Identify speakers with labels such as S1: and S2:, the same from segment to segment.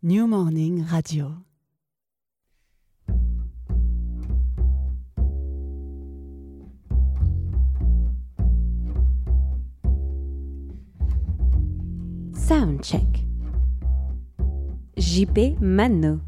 S1: New Morning Radio.
S2: Soundcheck. JP Mano.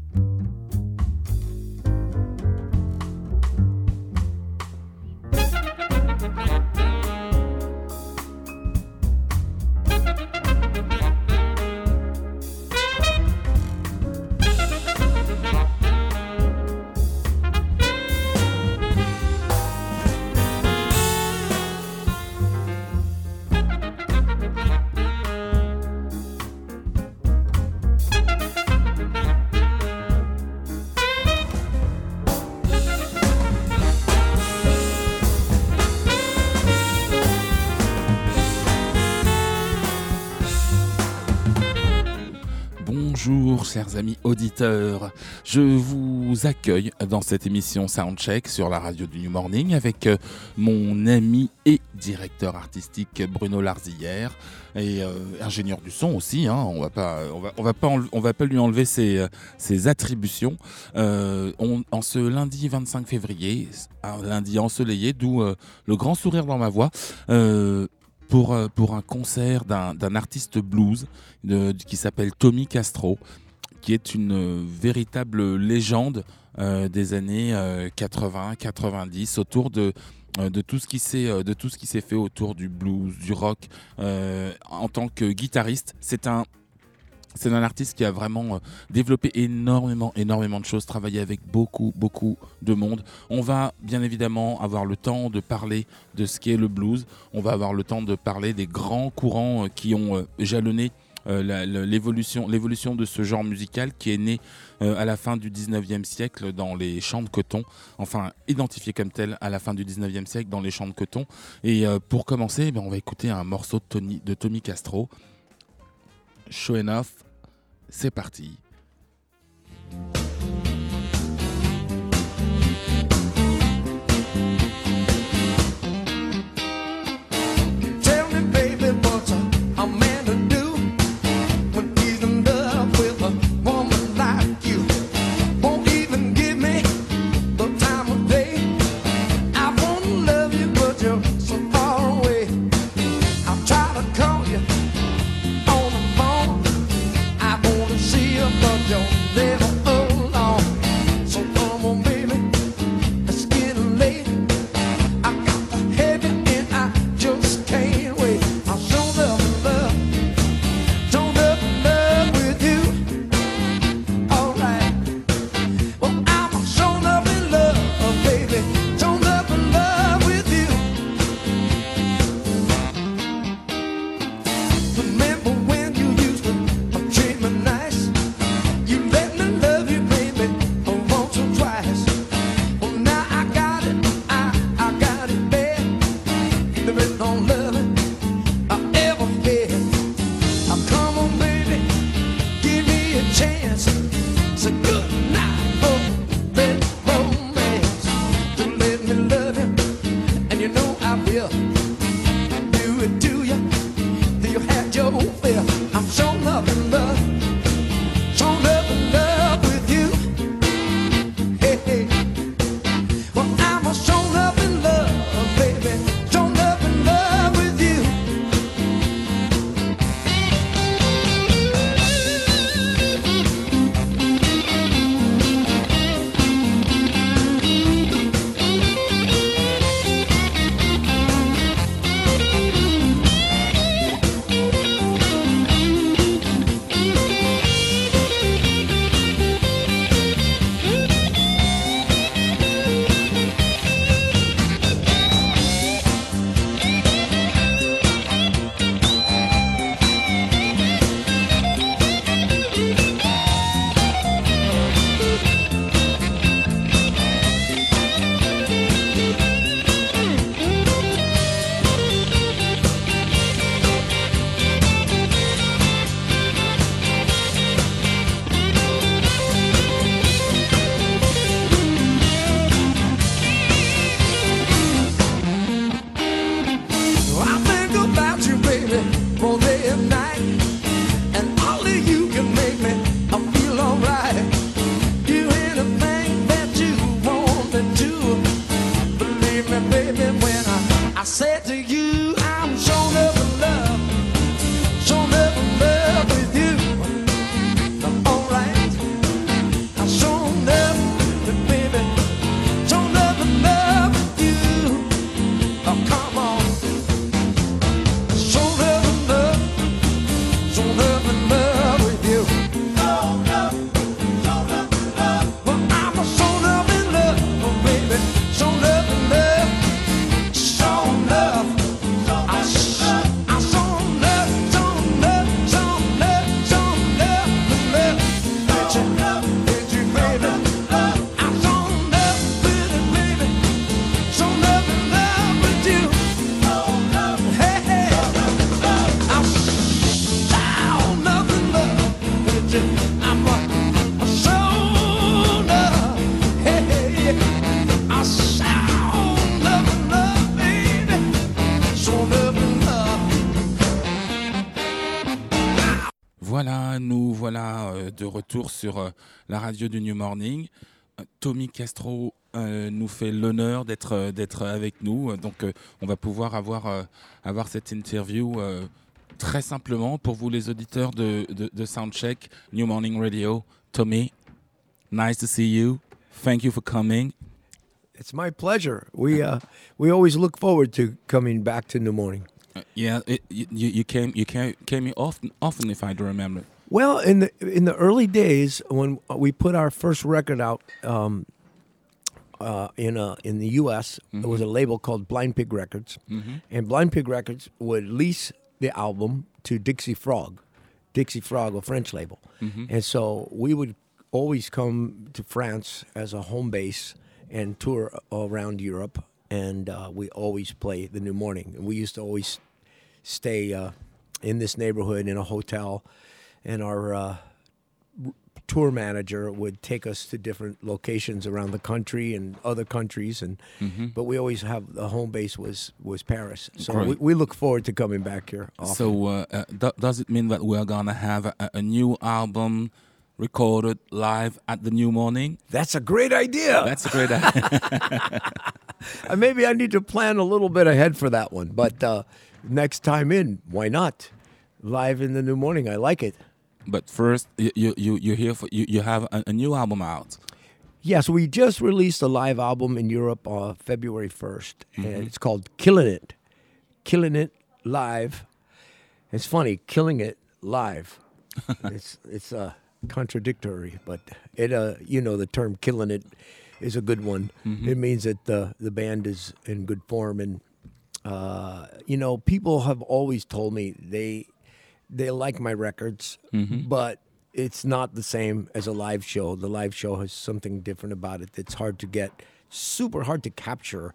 S3: Amis auditeurs, je vous accueille dans cette émission Soundcheck sur la radio du New Morning avec euh, mon ami et directeur artistique Bruno Larzillière et euh, ingénieur du son aussi. Hein, on va pas, on va, pas, on va pas lui enlever ses, euh, attributions. On- en ce lundi 25 février, un lundi ensoleillé, d'où le grand sourire dans ma voix. pour, un concert d'un artiste blues qui s'appelle Tommy Castro, qui est une euh, véritable légende euh, des années 80-90 autour de, euh, de tout ce qui s'est euh, de tout ce qui s'est fait autour du blues, du rock euh, en tant que guitariste. C'est un c'est un artiste qui a vraiment euh, développé énormément, énormément de choses, travaillé avec beaucoup, beaucoup de monde. On va bien évidemment avoir le temps de parler de ce qu'est le blues. On va avoir le temps de parler des grands courants euh, qui ont euh, jalonné euh, l'évolution l'évolution de ce genre musical qui est né euh, à la fin du 19e siècle dans les champs de coton, enfin identifié comme tel à la fin du 19e siècle dans les champs de coton. Et euh, pour commencer, eh ben, on va écouter un morceau de, Tony, de Tommy Castro. Show enough, c'est parti. La radio du New Morning. Euh, Tommy Castro euh, nous fait l'honneur d'être euh, d'être avec nous, donc euh, on va pouvoir avoir euh, avoir cette interview très simplement pour vous les auditeurs de, de, de Soundcheck New Morning Radio. Tommy, nice to see you. Thank you for coming.
S4: It's my pleasure. We uh, we always look forward to coming back to New Morning.
S3: Uh, yeah, it, you, you came you came came here often often if I do remember.
S4: Well, in the in the early days when we put our first record out um, uh, in uh, in the U.S., there was a label called Blind Pig Records, and Blind Pig Records would lease the album to Dixie Frog, Dixie Frog, a French label, and so we would always come to France as a home base and tour around Europe, and uh, we always play the New Morning. And we used to always stay uh, in this neighborhood in a hotel, and our uh, tour manager would take us to different locations around the country and other countries, and but we always have the home base was was Paris. So we, we look forward to coming back here. Often.
S3: So, uh, uh, do- does it mean that we're gonna have a, a new album recorded live at the New Morning?
S4: that's a great idea.
S3: That's a great idea.
S4: Uh, maybe I need to plan a little bit ahead for that one. But uh, next time in, why not? Live in the new morning. I like it.
S3: But first, you you you here for you, you have a, a new album out.
S4: Yes, we just released a live album in Europe on February 1st. And it's called Killing It. Killing It Live. It's funny, killing it live. it's it's uh, contradictory, but it uh, you know the term killing it is a good one. It means that the the band is in good form and uh, you know, people have always told me they they like my records, but it's not the same as a live show. The live show has something different about it that's hard to get, super hard to capture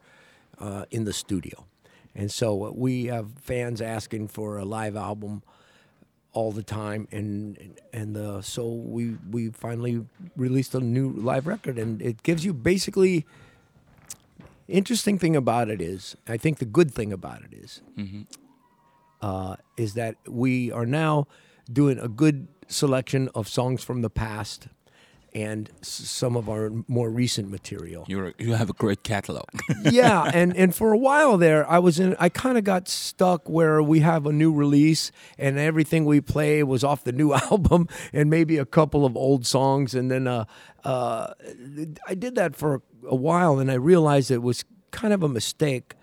S4: uh, in the studio. And so we have fans asking for a live album all the time, and and uh, so we we finally released a new live record, and it gives you basically interesting thing about it is, I think the good thing about it is, uh, is that we are now doing a good selection of songs from the past and s- some of our more recent material.
S3: You're you have a great catalog.
S4: yeah, and and for a while there, I was in. I kind of got stuck where we have a new release, and everything we play was off the new album, and maybe a couple of old songs, and then uh, uh, I did that for a while, and I realized it was kind of a mistake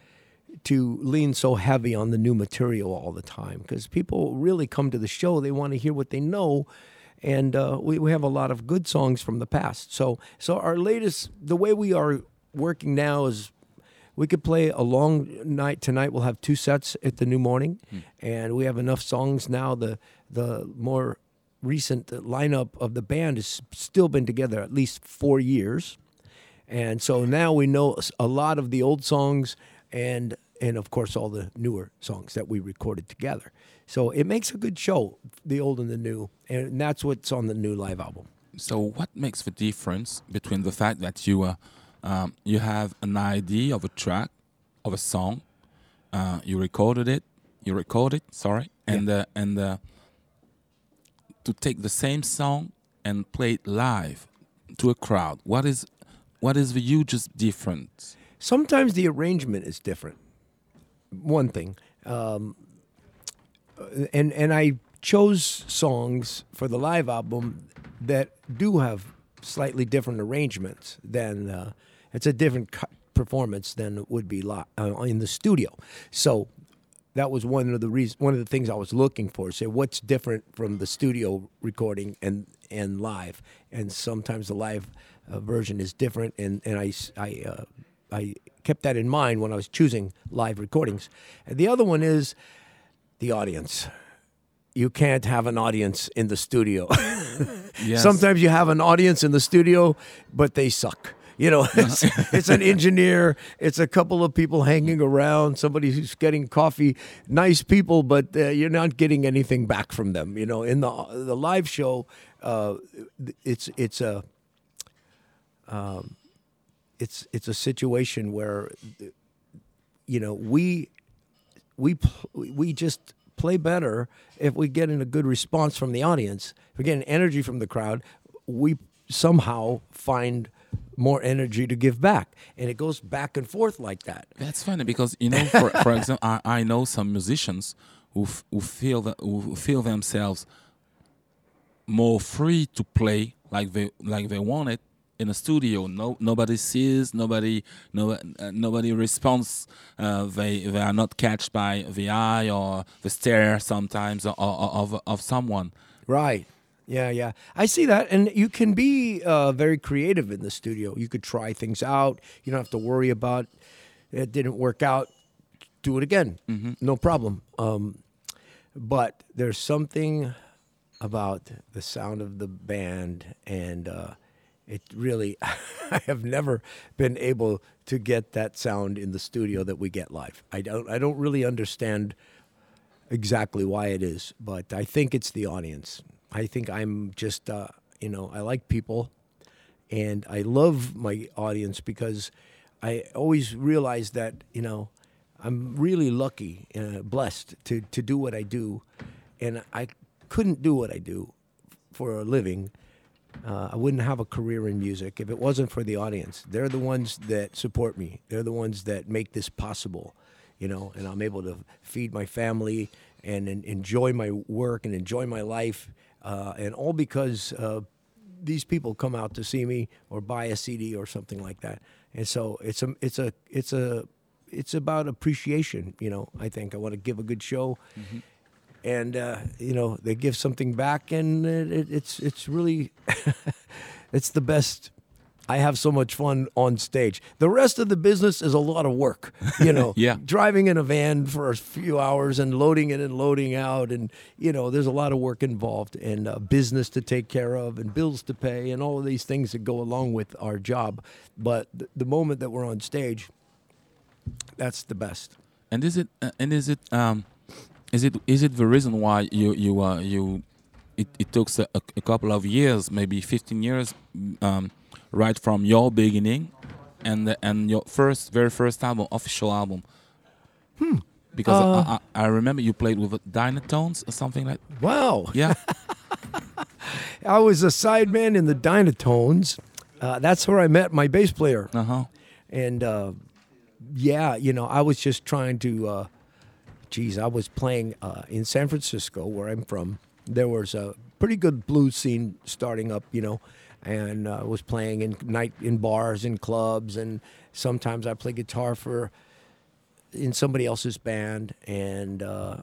S4: to lean so heavy on the new material all the time because people really come to the show they want to hear what they know and uh, we, we have a lot of good songs from the past. So so our latest the way we are working now is we could play a long night tonight we'll have two sets at the new morning and we have enough songs now the the more recent lineup of the band has still been together at least four years. And so now we know a lot of the old songs and and of course all the newer songs that we recorded together. So it makes a good show, the old and the new, and that's what's on the new live album.
S3: so, what makes the difference between the fact that you uh, um, you have an idea of a track, of a song, uh, you recorded it, you record it, sorry, and uh, and uh, to take the same song and play it live to a crowd? What is what is the hugest difference?
S4: Sometimes the arrangement is different. One thing, um, and and I chose songs for the live album that do have slightly different arrangements than uh, it's a different performance than it would be li- uh, in the studio. So that was one of the reasons, one of the things I was looking for. Say what's different from the studio recording and and live, and sometimes the live uh, version is different. And and I I uh, I kept that in mind when I was choosing live recordings. And the other one is the audience. You can't have an audience in the studio.
S3: Yes.
S4: Sometimes you have an audience in the studio, but they suck. You know, it's, it's an engineer, it's a couple of people hanging around, somebody who's getting coffee, nice people, but uh, you're not getting anything back from them. You know, in the the live show, uh, it's it's a um, it's it's a situation where you know we we we just play better if we get in a good response from the audience. If we get an energy from the crowd, we somehow find more energy to give back, and it goes back and forth like that.
S3: That's funny because you know, for, for example, I, I know some musicians who who feel that who feel themselves more free to play like they like they want it in a studio. No, nobody sees, nobody, no, uh, nobody responds. Uh, they they are not catched by the eye or the stare sometimes of of, of someone.
S4: Right. Yeah, yeah. I see that. And you can be uh, very creative in the studio. You could try things out. You don't have to worry about it didn't work out. Do it again. No problem. Um, but there's something about the sound of the band and uh, it really i have never been able to get that sound in the studio that we get live. I don't i don't really understand exactly why it is but i think it's the audience. I think i'm just uh, you know i like people and i love my audience because i always realize that you know i'm really lucky uh, blessed to, to do what i do and i couldn't do what i do for a living uh, I wouldn't have a career in music if it wasn't for the audience. They're the ones that support me. They're the ones that make this possible, you know. And I'm able to feed my family and, en- enjoy my work and enjoy my life, uh, and all because uh, these people come out to see me or buy a CD or something like that. And so it's a it's a it's a it's about appreciation, you know. I think I want to give a good show and uh, you know they give something back, and it, it, it's it's really it's the best. I have so much fun on stage. The rest of the business is a lot of work, you know.
S3: Yeah.
S4: Driving in a van for a few hours and loading it and loading out, and you know, there's a lot of work involved and uh, business to take care of and bills to pay and all of these things that go along with our job. But th- the moment that we're on stage, that's the best.
S3: And is it uh, and is it um is it is it the reason why you you uh, you it, it took a, a couple of years, maybe 15 years, um, right from your beginning and and your first very first album, official album. Hmm. Because I, I, I remember you played with Dynatones or something like.
S4: Wow.
S3: Yeah.
S4: I was a sideman in the Dynatones. Uh, that's where I met my bass player.
S3: uh huh.
S4: And uh, yeah, you know, I was just trying to. Geez, I was playing uh, in San Francisco, where I'm from. There was a pretty good blues scene starting up, you know, and uh, I was playing in night in bars and clubs, and sometimes I play guitar for in somebody else's band, and uh,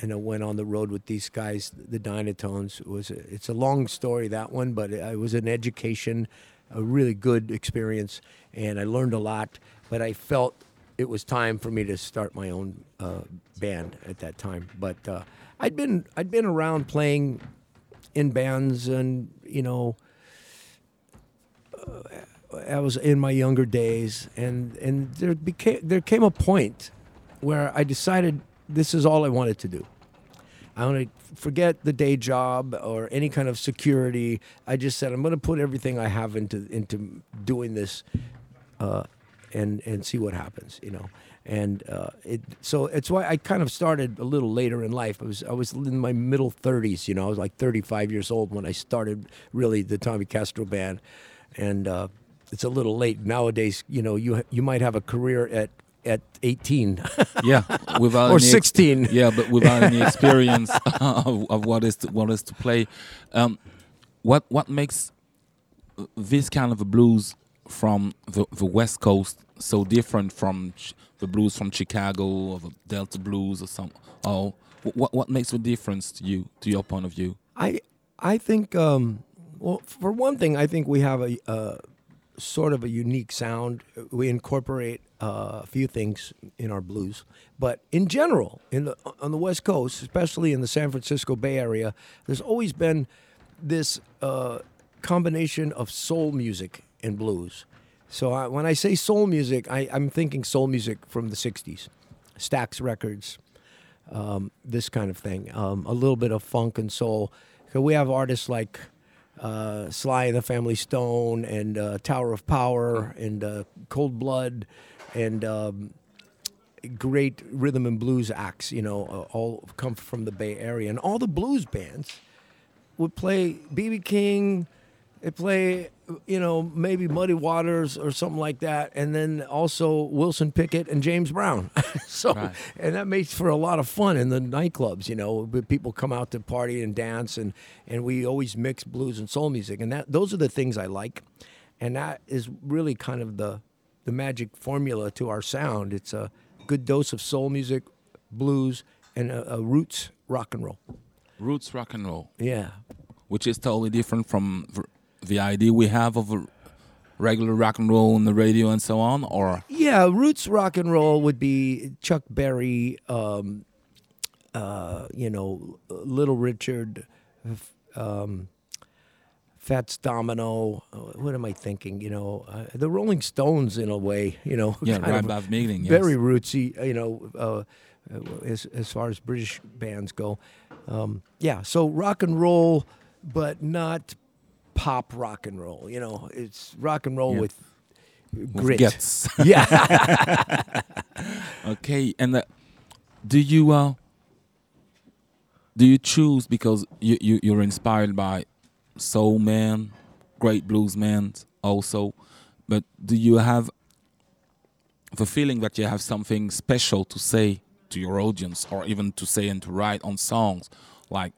S4: and I went on the road with these guys, the Dynatones. It was it's a long story that one, but it was an education, a really good experience, and I learned a lot. But I felt it was time for me to start my own uh, band at that time. But uh, I'd been I'd been around playing in bands, and you know. I was in my younger days, and and there became there came a point where I decided this is all I wanted to do. I want to forget the day job or any kind of security. I just said I'm going to put everything I have into into doing this, uh, and and see what happens. You know, and uh, it so it's why I kind of started a little later in life. I was I was in my middle 30s. You know, I was like 35 years old when I started really the Tommy Castro band, and. Uh, it's a little late nowadays. You know, you you might have a career at at 18
S3: Yeah. Without
S4: or
S3: any ex-
S4: 16.
S3: yeah, but without any experience of, of what is to, what is to play. Um, what what makes this kind of a blues from the, the West Coast so different from ch- the blues from Chicago or the Delta blues or some? Oh, what what makes the difference to you, to your point of view?
S4: I I think um, well for one thing I think we have a, uh sort of a unique sound. We incorporate uh, a few things in our blues, but in general, in the on the West Coast, especially in the San Francisco Bay Area, there's always been this uh, combination of soul music and blues. So I, when I say soul music, I, I'm thinking soul music from the '60s, Stax Records, um, this kind of thing. Um, a little bit of funk and soul. So we have artists like uh, Sly and the Family Stone and uh, Tower of Power and uh, Cold Blood and um, great rhythm and blues acts, you know, uh, all come from the Bay Area, and all the blues bands would play BB King, they play, you know, maybe Muddy Waters or something like that, and then also Wilson Pickett and James Brown. so,
S3: Right.
S4: and that makes for a lot of fun in the nightclubs. You know, but people come out to party and dance, and and we always mix blues and soul music, and that those are the things I like, and that is really kind of the the magic formula to our sound. It's a good dose of soul music, blues, and a, a roots rock and roll.
S3: Roots rock and roll,
S4: Yeah,
S3: which is totally different from the idea we have of a regular rock and roll on the radio and so on, or
S4: Yeah, roots rock and roll would be Chuck Berry, um, uh, you know, Little Richard, um, Fats Domino. uh, What am I thinking? You know, uh, the Rolling Stones in a way. You know,
S3: yeah,
S4: kind of
S3: Meeting, yes.
S4: very rootsy. You know, uh, uh, as as far as British bands go. Um, yeah, so rock and roll, but not pop rock and roll. You know, it's rock and roll
S3: Yeah.
S4: with
S3: With
S4: grit.
S3: guts.
S4: Yeah.
S3: Okay, and uh, do you uh, do you choose because you, you you're inspired by soul man, great blues man also, but do you have the feeling that you have something special to say to your audience, or even to say and to write on songs like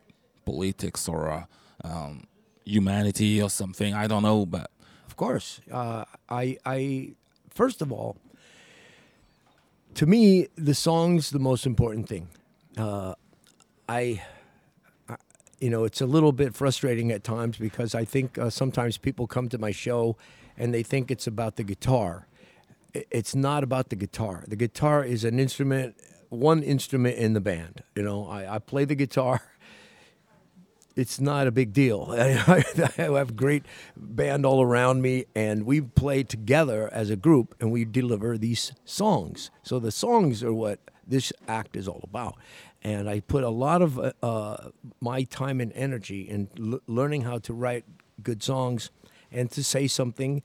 S3: politics or uh, um, humanity or something? I don't know, but
S4: Of course. Uh, I, I, first of all, to me, the song's the most important thing. Uh, I, I, you know, it's a little bit frustrating at times because I think uh, sometimes people come to my show and they think it's about the guitar. It's not about the guitar. The guitar is an instrument, one instrument in the band. You know, I, I play the guitar it's not a big deal. I have great band all around me, and we play together as a group, and we deliver these songs. So the songs are what this act is all about. And I put a lot of uh, uh, my time and energy in l- learning how to write good songs and to say something.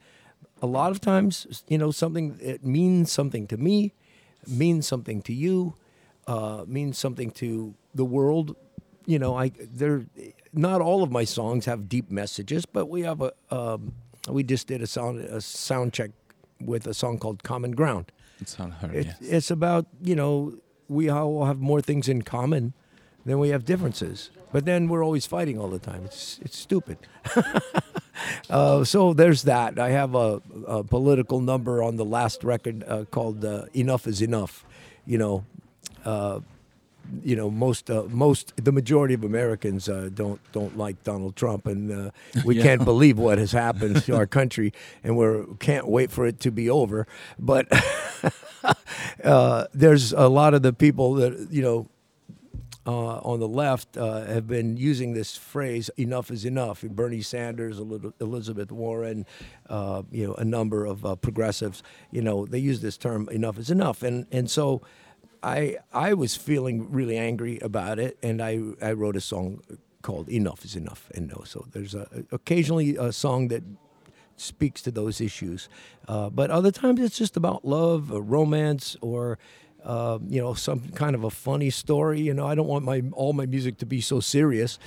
S4: A lot of times, you know, something it means something to me, means something to you, uh, means something to the world you know, I there. Not all of my songs have deep messages, but we have a. Um, we just did a sound a sound check with a song called "Common Ground."
S3: it's on her.
S4: It,
S3: yes.
S4: It's about you know we all have more things in common than we have differences, but then we're always fighting all the time. It's it's stupid. uh, so there's that. I have a, a political number on the last record uh, called uh, "Enough Is Enough." You know. You know most uh, most the majority of Americans uh, don't don't like Donald Trump and uh, we
S3: Yeah.
S4: can't believe what has happened to our country and we can't wait for it to be over but uh, there's a lot of the people that you know uh, on the left uh, have been using this phrase "enough is enough." Bernie Sanders, Elizabeth Warren, uh, you know, a number of uh, progressives, you know, they use this term "enough is enough," and and so I I was feeling really angry about it, and I I wrote a song called "Enough Is Enough," and no, so there's a, occasionally a song that speaks to those issues, uh, but other times it's just about love, or romance, or uh, you know some kind of a funny story. You know, I don't want my all my music to be so serious.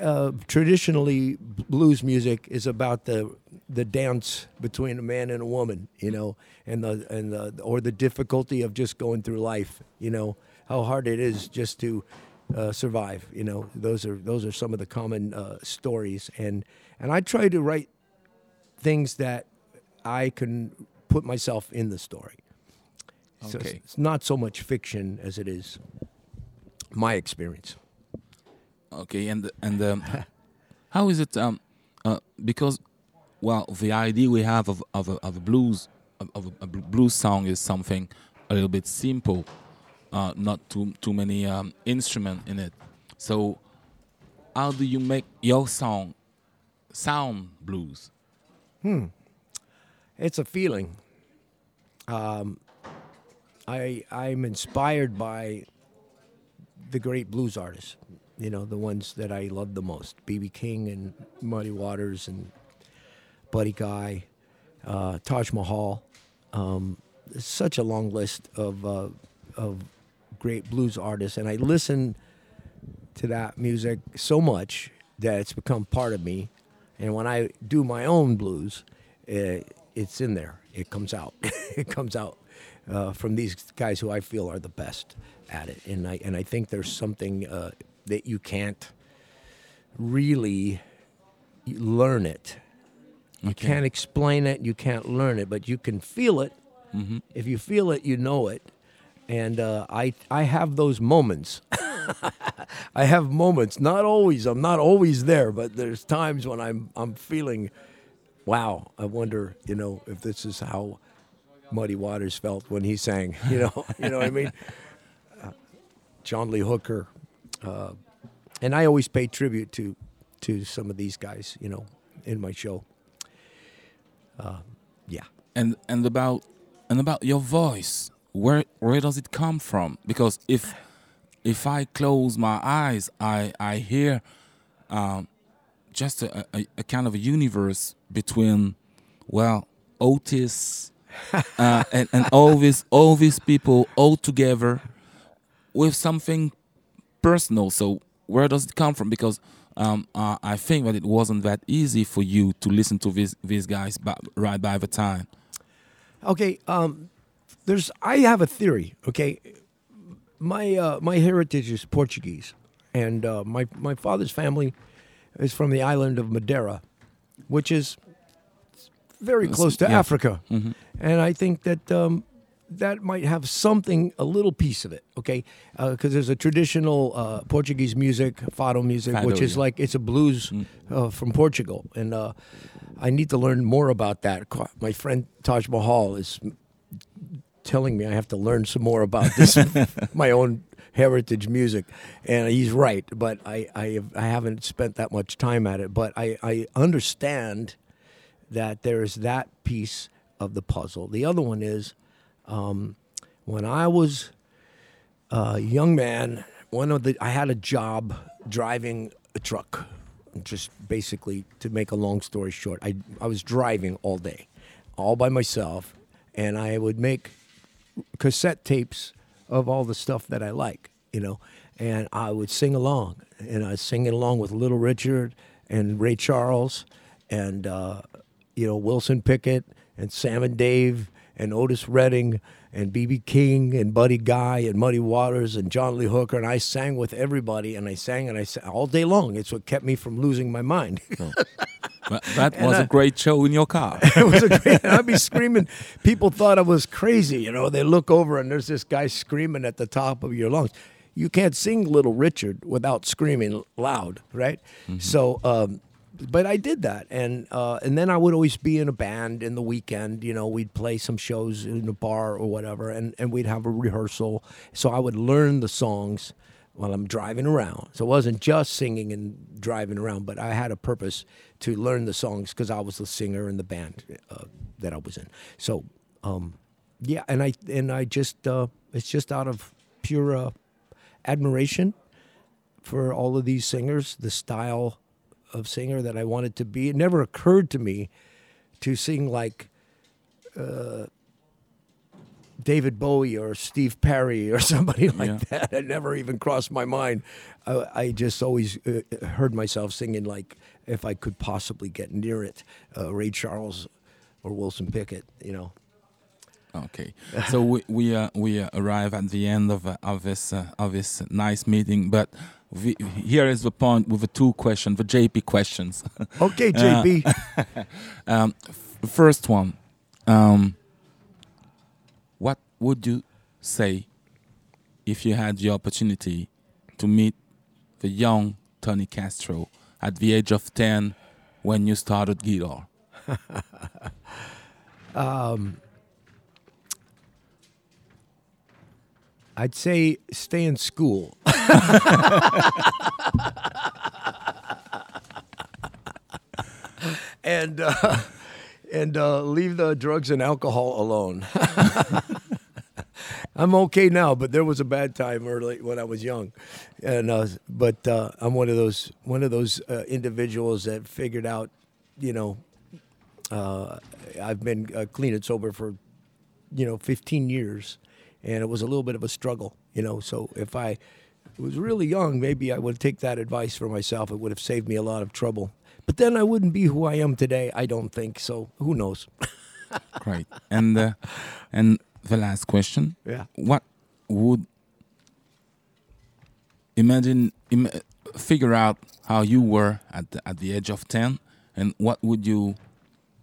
S4: Uh, traditionally, blues music is about the the dance between a man and a woman, you know, and the and the or the difficulty of just going through life, you know, how hard it is just to uh, survive. You know, those are those are some of the common uh, stories, and and I try to write things that I can put myself in the story. So
S3: Okay.
S4: it's not so much fiction as it is my experience.
S3: Okay, and and um, how is it? Um, uh, because well, the idea we have of of a, of a blues of, a, a blues song is something a little bit simple, uh, not too too many um, instrument in it. So, how do you make your song sound blues?
S4: It's a feeling. Um, I I'm inspired by the great blues artists. You know, the ones that I love the most: B.B. King and Muddy Waters and Buddy Guy, uh, Taj Mahal. Um, such a long list of uh, of great blues artists, and I listen to that music so much that it's become part of me. And when I do my own blues, uh, it's in there. It comes out. it comes out uh, from these guys who I feel are the best at it. And I and I think there's something uh, that you can't really learn it. You
S3: Okay.
S4: can't explain it. You can't learn it, but you can feel it. If you feel it, you know it. And uh, I I have those moments. I have moments. Not always. I'm not always there, but there's times when I'm I'm feeling, wow. I wonder, you know, if this is how Muddy Waters felt when he sang. You know, you know what I mean. Uh, John Lee Hooker, and I always pay tribute to to some of these guys. You know, in my show. Uh, yeah.
S3: and and about and about your voice where where does it come from because if if i close my eyes i i hear um just a, a, a kind of a universe between well otis uh, and, and all these all these people all together with something personal so where does it come from because um, uh, I think that it wasn't that easy for you to listen to these these guys by, right by the time.
S4: Okay, um, there's. I have a theory. Okay, my uh, my heritage is Portuguese, and uh, my my father's family is from the island of Madeira, which is very close to
S3: yeah.
S4: Africa, and I think that. Um, that might have something, a little piece of it, okay? Because there's a traditional uh, Portuguese music, fado music,
S3: Fado,
S4: which is
S3: yeah.
S4: like it's a blues uh, from Portugal, and uh, I need to learn more about that. My friend Taj Mahal is telling me I have to learn some more about this, my own heritage music, and he's right. But I, I, have, I haven't spent that much time at it. But I, I understand that there is that piece of the puzzle. The other one is um, when I was a young man, one of the I had a job driving a truck. Just basically to make a long story short, I I was driving all day, all by myself, and I would make cassette tapes of all the stuff that I like, you know, and I would sing along, and I was singing along with Little Richard and Ray Charles, and uh, you know Wilson Pickett and Sam and Dave and Otis Redding and BB King and Buddy Guy and Muddy Waters and John Lee Hooker, and I sang with everybody, and I sang and I sang all day long. It's what kept me from losing my mind.
S3: But that was a great show in your car.
S4: it was a great. I'd be screaming. People thought I was crazy. You know, they look over and there's this guy screaming at the top of your lungs. You can't sing Little Richard without screaming loud, right? So, um, but I did that, and uh, and then I would always be in a band in the weekend. You know, we'd play some shows in a bar or whatever, and and we'd have a rehearsal. So I would learn the songs while I'm driving around. So it wasn't just singing and driving around, but I had a purpose to learn the songs because I was the singer in the band uh, that I was in. So, um, yeah, and I and I just uh, it's just out of pure uh, admiration for all of these singers, the style of singer that I wanted to be. It never occurred to me to sing like uh, David Bowie or Steve Perry or somebody like
S3: Yeah.
S4: that. It never even crossed my mind. I, I just always uh, heard myself singing like, if I could possibly get near it, uh, Ray Charles or Wilson Pickett, you know.
S3: Okay, so we we uh, we arrive at the end of uh, of this uh, of this nice meeting, but we, here is the point with the two questions, the JP questions.
S4: Okay, JB.
S3: um, f- first one, um, what would you say if you had the opportunity to meet the young Tony Castro at the age of ten when you started guitar?
S4: I'd say stay in school. and uh, and uh, leave the drugs and alcohol alone. I'm okay now, but there was a bad time early when I was young, and uh, but uh, I'm one of those one of those uh, individuals that figured out, you know, uh, I've been uh, clean and sober for, you know, 15 years, and it was a little bit of a struggle, you know. So if I was really young, maybe I would take that advice for myself. It would have saved me a lot of trouble. But then I wouldn't be who I am today. I don't think so. Who knows?
S3: Great. And uh, and the last question.
S4: Yeah.
S3: What would imagine Im- figure out how you were at the, at the age of 10 and what would you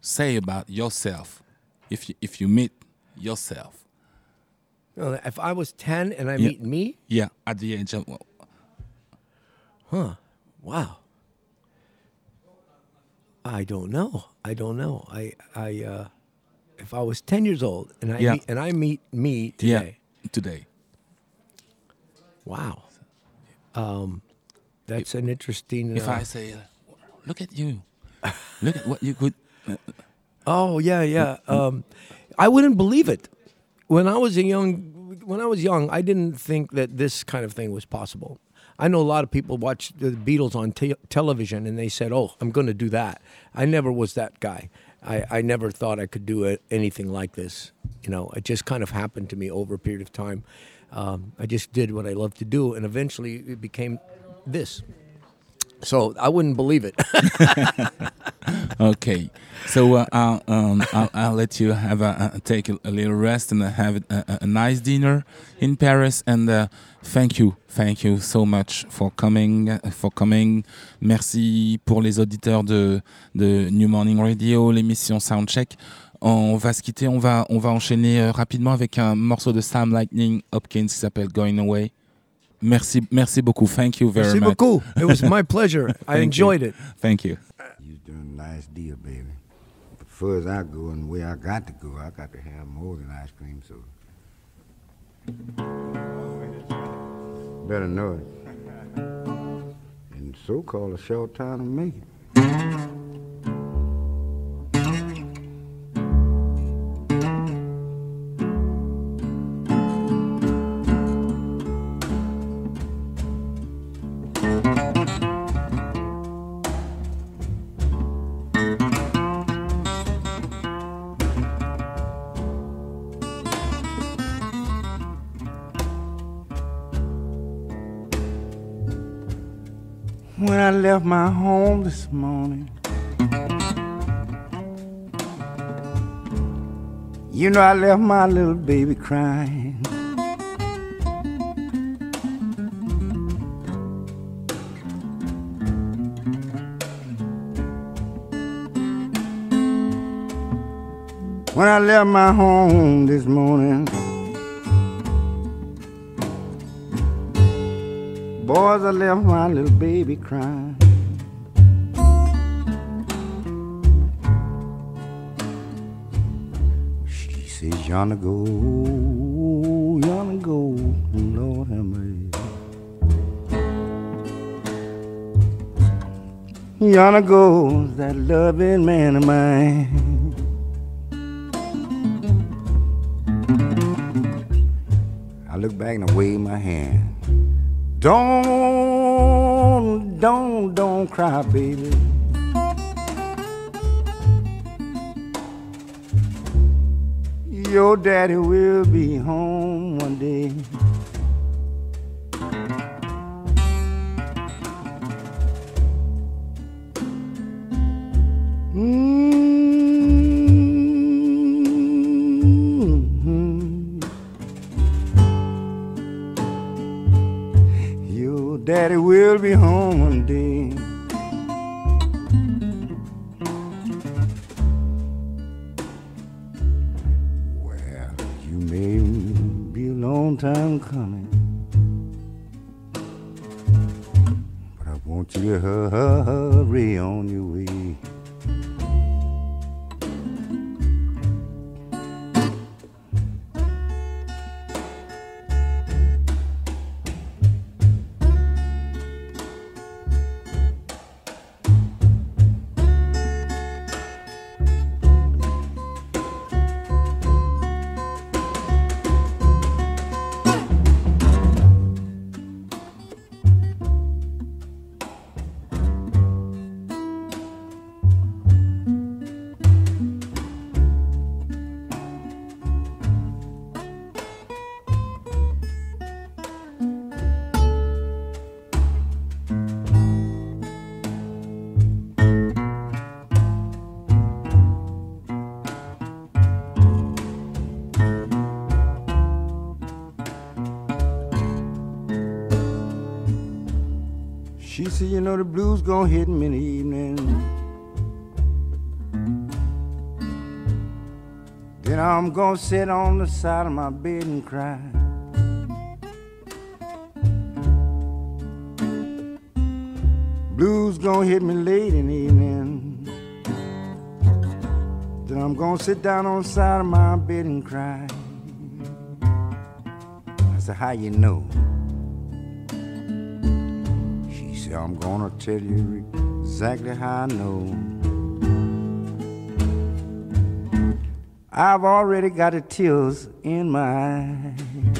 S3: say about yourself if you, if you meet yourself?
S4: Well, If I was ten and I
S3: Yeah.
S4: meet me,
S3: Yeah, at the age of well,
S4: Wow. I don't know. I don't know. I I uh if I was 10 years old and I
S3: Yeah.
S4: meet, and I meet me
S3: yeah,
S4: today.
S3: today.
S4: Wow. Um that's an interesting
S3: If
S4: uh,
S3: I say, uh, look at you, look at what you could.
S4: Oh yeah, yeah. Um, I wouldn't believe it. When I was a young, when I was young, I didn't think that this kind of thing was possible. I know a lot of people watch the Beatles on te- television and they said, "Oh, I'm going to do that." I never was that guy. I, I never thought I could do it, anything like this. You know, it just kind of happened to me over a period of time. Um, I just did what I loved to do, and eventually it became this. So I wouldn't believe it.
S3: Okay, so uh, I'll, um, I'll, I'll let you have a, take a, little rest and have a, nice dinner in Paris. And uh, thank you, thank you so much for coming, for coming. Merci pour les auditeurs de, de New Morning Radio, l'émission Soundcheck. On va se quitter, on va, on va enchaîner euh, rapidement avec un morceau de Sam Lightning Hopkins qui s'appelle Going Away. Merci, merci beaucoup. Thank you very
S4: Merci
S3: much.
S4: beaucoup. It was my pleasure. I enjoyed
S3: you.
S4: it.
S3: Thank you.
S5: You doing a nice deal, baby. But far as I go and where I got to go, I got to have more than ice cream soda. Better know it. And so-called a short time to make it. My home this morning, you know I left my little baby crying. When I left my home this morning, boys, I left my little baby crying. Yonder go, yonder go, Lord have mercy. Yonder goes that loving man of mine. I look back and I wave my hand. Don't, don't, don't cry, baby. Your daddy will be home one day. But I want you to hurry on your way. Gonna sit on the side of my bed and cry. Blues gonna hit me late in the evening. Then I'm gonna sit down on the side of my bed and cry. I said, How you know? She said, I'm gonna tell you exactly how I know. I've already got the tears in my eyes.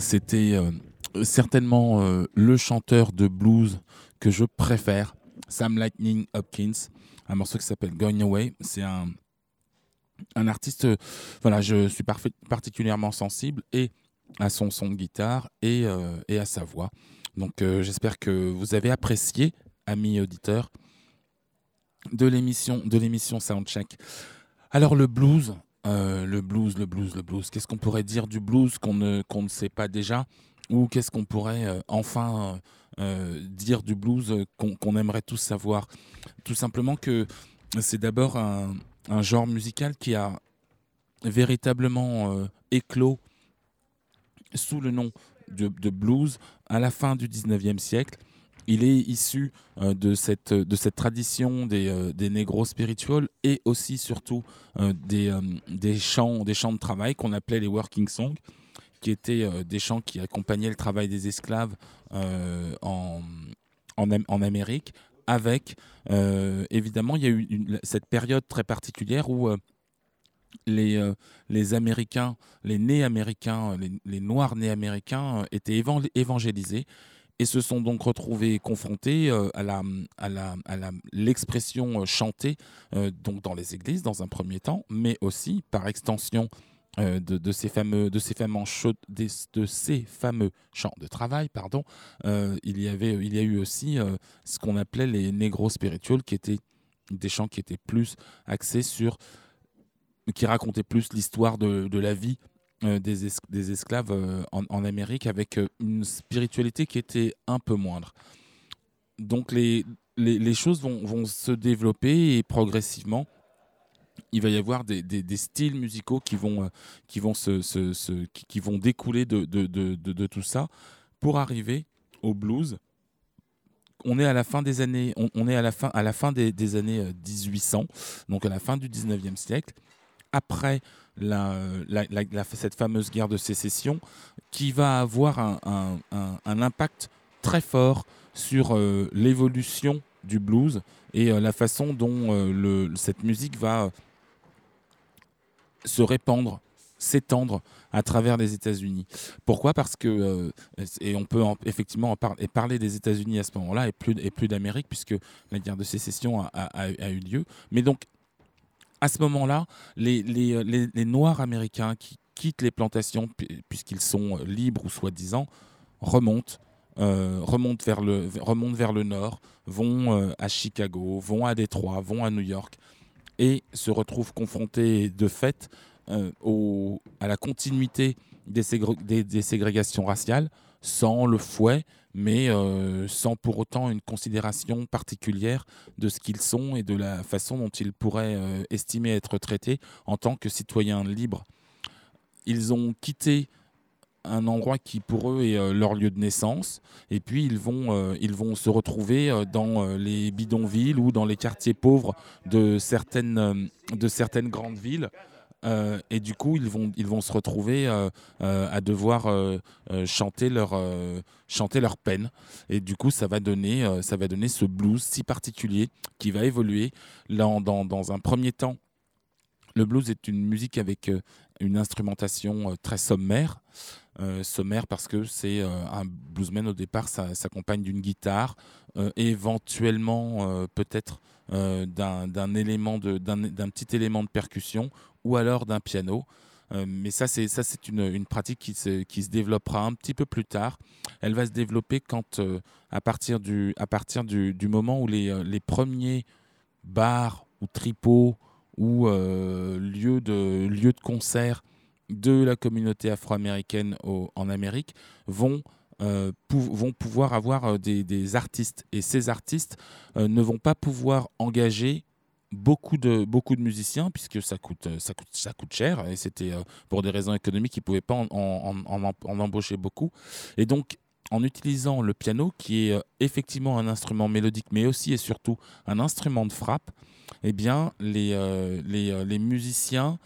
S3: C'était euh, certainement euh, le chanteur de blues que je préfère, Sam Lightning Hopkins, un morceau qui s'appelle Going Away. C'est un, un artiste, euh, voilà, je suis particulièrement sensible et à son son de guitare et, à sa voix. Donc j'espère que vous avez apprécié, amis auditeurs, de l'émission de l'émission Soundcheck. Alors le blues, euh, le blues, le blues, le blues. Qu'est-ce qu'on pourrait dire du blues qu'on ne sait pas déjà, ou qu'est-ce qu'on pourrait euh, enfin euh, dire du blues qu'on aimerait tous savoir? Tout simplement que c'est d'abord un, genre musical qui a véritablement éclos sous le nom de, de blues à la fin du 19e siècle. Il est issu euh, de, cette, tradition des, euh, des négros spirituals et aussi surtout euh, des, des, chants, de travail qu'on appelait les working songs, qui étaient des chants qui accompagnaient le travail des esclaves en, en, Am- en Amérique. Avec, évidemment, il y a eu cette période très particulière où les, Américains, les nés américains, les, Noirs nés américains étaient évan- évangélisés et se sont donc retrouvés confrontés euh, à la à l'expression euh, chantée euh, donc dans les églises dans un premier temps, mais aussi par extension de, ces fameux de ces fameux chants de travail pardon il y avait il y a eu aussi ce qu'on appelait les négros spirituels qui étaient des chants qui étaient plus axés sur qui racontaient plus l'histoire de, la vie des, es- des esclaves euh, en, en Amérique avec euh, une spiritualité qui était un peu moindre. Donc les, les, les choses vont, vont se développer et progressivement, il va y avoir des, des- des styles musicaux qui vont, euh, qui vont, se, se- qui, vont découler de, de, de, tout ça pour arriver au blues. On est à la fin des années, on, est à la fin, à la fin des, des années euh, 1800, donc à la fin du 19e siècle, après la, cette fameuse guerre de sécession, qui va avoir un, impact très fort sur euh, l'évolution du blues et euh, la façon dont euh, cette musique va se répandre, s'étendre à travers les États-Unis. Pourquoi? Parce que, et on peut en- effectivement parler des États-Unis à ce moment-là et plus, d'Amérique, puisque la guerre de sécession a- a eu lieu. Mais donc, à ce moment-là, les, les, Noirs américains qui, quittent les plantations pu- puisqu'ils sont libres ou soi-disant, remontent, euh, remontent, vers le, remontent vers le nord, vont euh, à Chicago, vont à Détroit, vont à New York et se retrouvent confrontés de fait euh, à la continuité des ségrégations raciales sans le fouet, mais euh, sans pour autant une considération particulière de ce qu'ils sont et de la façon dont ils pourraient euh, estimer être traités en tant que citoyens libres. Ils ont quitté un endroit qui pour eux est euh, leur lieu de naissance et puis ils vont, se retrouver dans les bidonvilles ou dans les quartiers pauvres de certaines grandes villes. Euh, et du coup, ils vont, ils vont se retrouver euh, euh, à devoir chanter, leur, chanter leur peine. Et du coup, ça va donner, ça va donner ce blues si particulier qui va évoluer. En- dans, dans un premier temps, le blues est une musique avec une instrumentation très sommaire. Sommaire parce que c'est un bluesman au départ, ça s'accompagne d'une guitare, euh, éventuellement peut-être euh, d'un élément d'un petit élément de percussion ou alors d'un piano. Euh, mais ça, c'est ça, c'est une, pratique qui se, qui se développera un petit peu plus tard. Elle va se développer quand, euh, à partir du, à partir du, moment où les, les premiers bars ou tripots ou lieux de lieux de concert de la communauté afro-américaine en Amérique vont euh, vont pouvoir avoir euh, des, artistes. Et ces artistes euh, ne vont pas pouvoir engager beaucoup de beaucoup de musiciens puisque ça coûte ça coûte ça coûte cher et c'était pour des raisons économiques ils pouvaient pas en, embaucher beaucoup. Et donc en utilisant le piano qui est effectivement un instrument mélodique mais aussi et surtout un instrument de frappe eh bien les les musiciens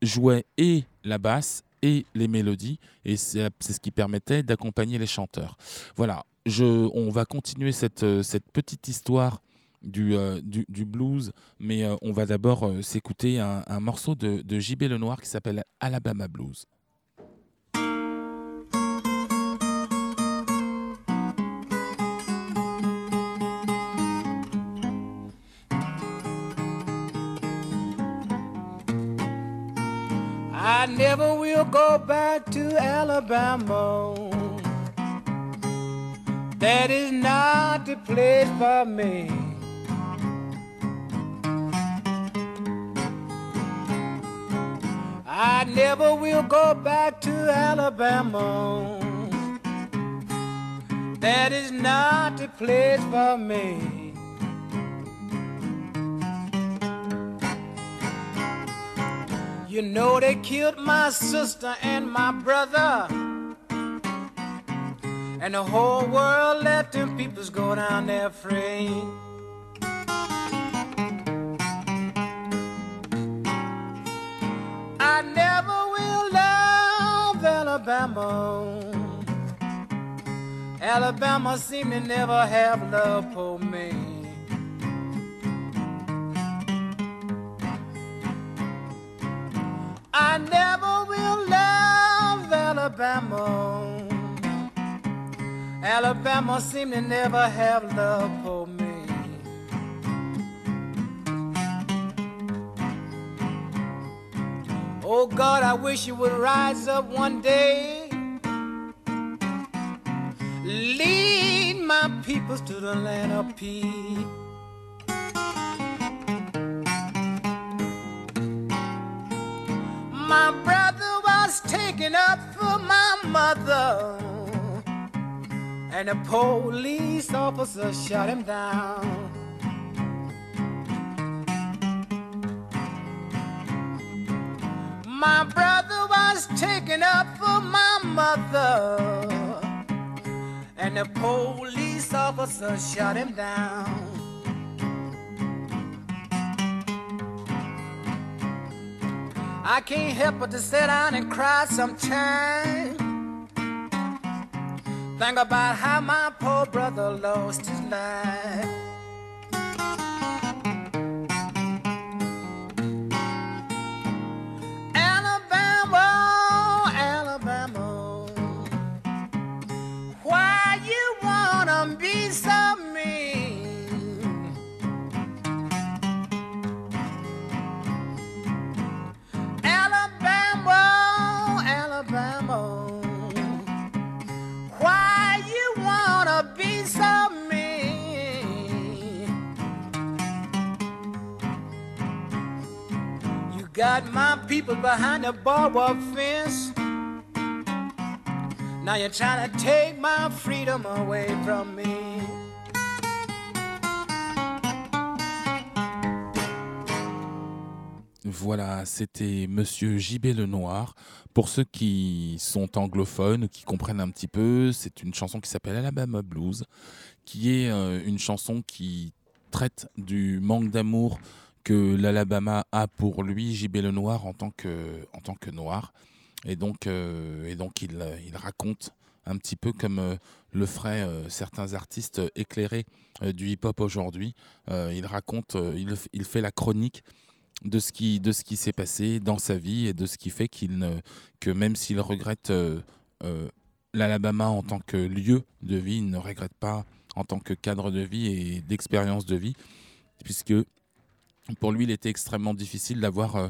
S3: jouaient et la basse et les mélodies et c'est ce qui permettait d'accompagner les chanteurs voilà je on va continuer cette euh, cette petite histoire du, euh, du, blues, mais euh, on va d'abord s'écouter un, un morceau de, de JB Lenoir qui s'appelle Alabama Blues.
S6: Never will go back to Alabama. That is not the place for me. I never will go back to Alabama. That is not the place for me. You know they killed my sister and my brother. And the whole world let them peoples go down there free. I never will love Alabama. Alabama seem to never have love for me. I never will love Alabama. Alabama seem to never have love for me. Oh God, I wish you would rise up one day. Lead my peoples to the land of peace. My brother was taken up for my mother, and the police officer shot him down. My brother was taken up for my mother, and the police officer shot him down. I can't help but to sit down and cry sometimes. Think about how my poor brother lost his life. Got my people behind fence. Now you're trying to take my freedom away from me.
S3: Voilà, c'était Monsieur JB Lenoir. Pour ceux qui sont anglophones, qui comprennent un petit peu, c'est une chanson qui s'appelle Alabama Blues, qui est euh, une chanson qui traite du manque d'amour que l'Alabama a pour lui, JB Lenoir, en tant que, en tant que noir. Et donc, euh, et donc il, euh, il raconte un petit peu comme euh, le feraient certains artistes éclairés du hip-hop aujourd'hui. Il raconte, il, il fait la chronique de ce qui, qui s'est passé dans sa vie et de ce qui fait qu'il ne, que même s'il regrette l'Alabama en tant que lieu de vie, il ne regrette pas en tant que cadre de vie et d'expérience de vie, puisque pour lui, il était extrêmement difficile d'avoir euh,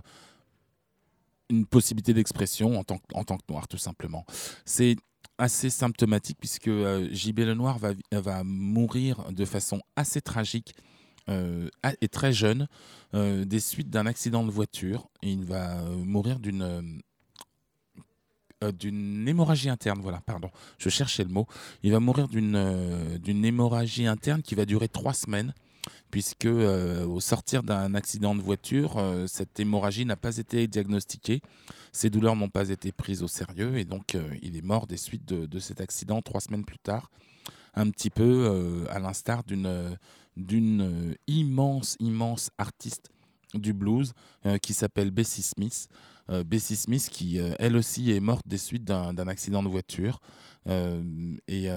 S3: une possibilité d'expression en tant, que- tant que noir, tout simplement. C'est assez symptomatique puisque euh, JB Lenoir va, va mourir de façon assez tragique euh, et très jeune des suites d'un accident de voiture. Il va mourir d'une d'une hémorragie interne. Voilà, pardon, je cherchais le mot. Il va mourir d'une d'une hémorragie interne qui va durer trois semaines. Puisque euh, au sortir d'un accident de voiture, euh, cette hémorragie n'a pas été diagnostiquée, ses douleurs n'ont pas été prises au sérieux et donc euh, il est mort des suites de, cet accident trois semaines plus tard, un petit peu à l'instar d'une d'une immense, immense artiste du blues qui s'appelle Bessie Smith. Bessie Smith qui, elle aussi, est morte des suites d'un accident de voiture. Et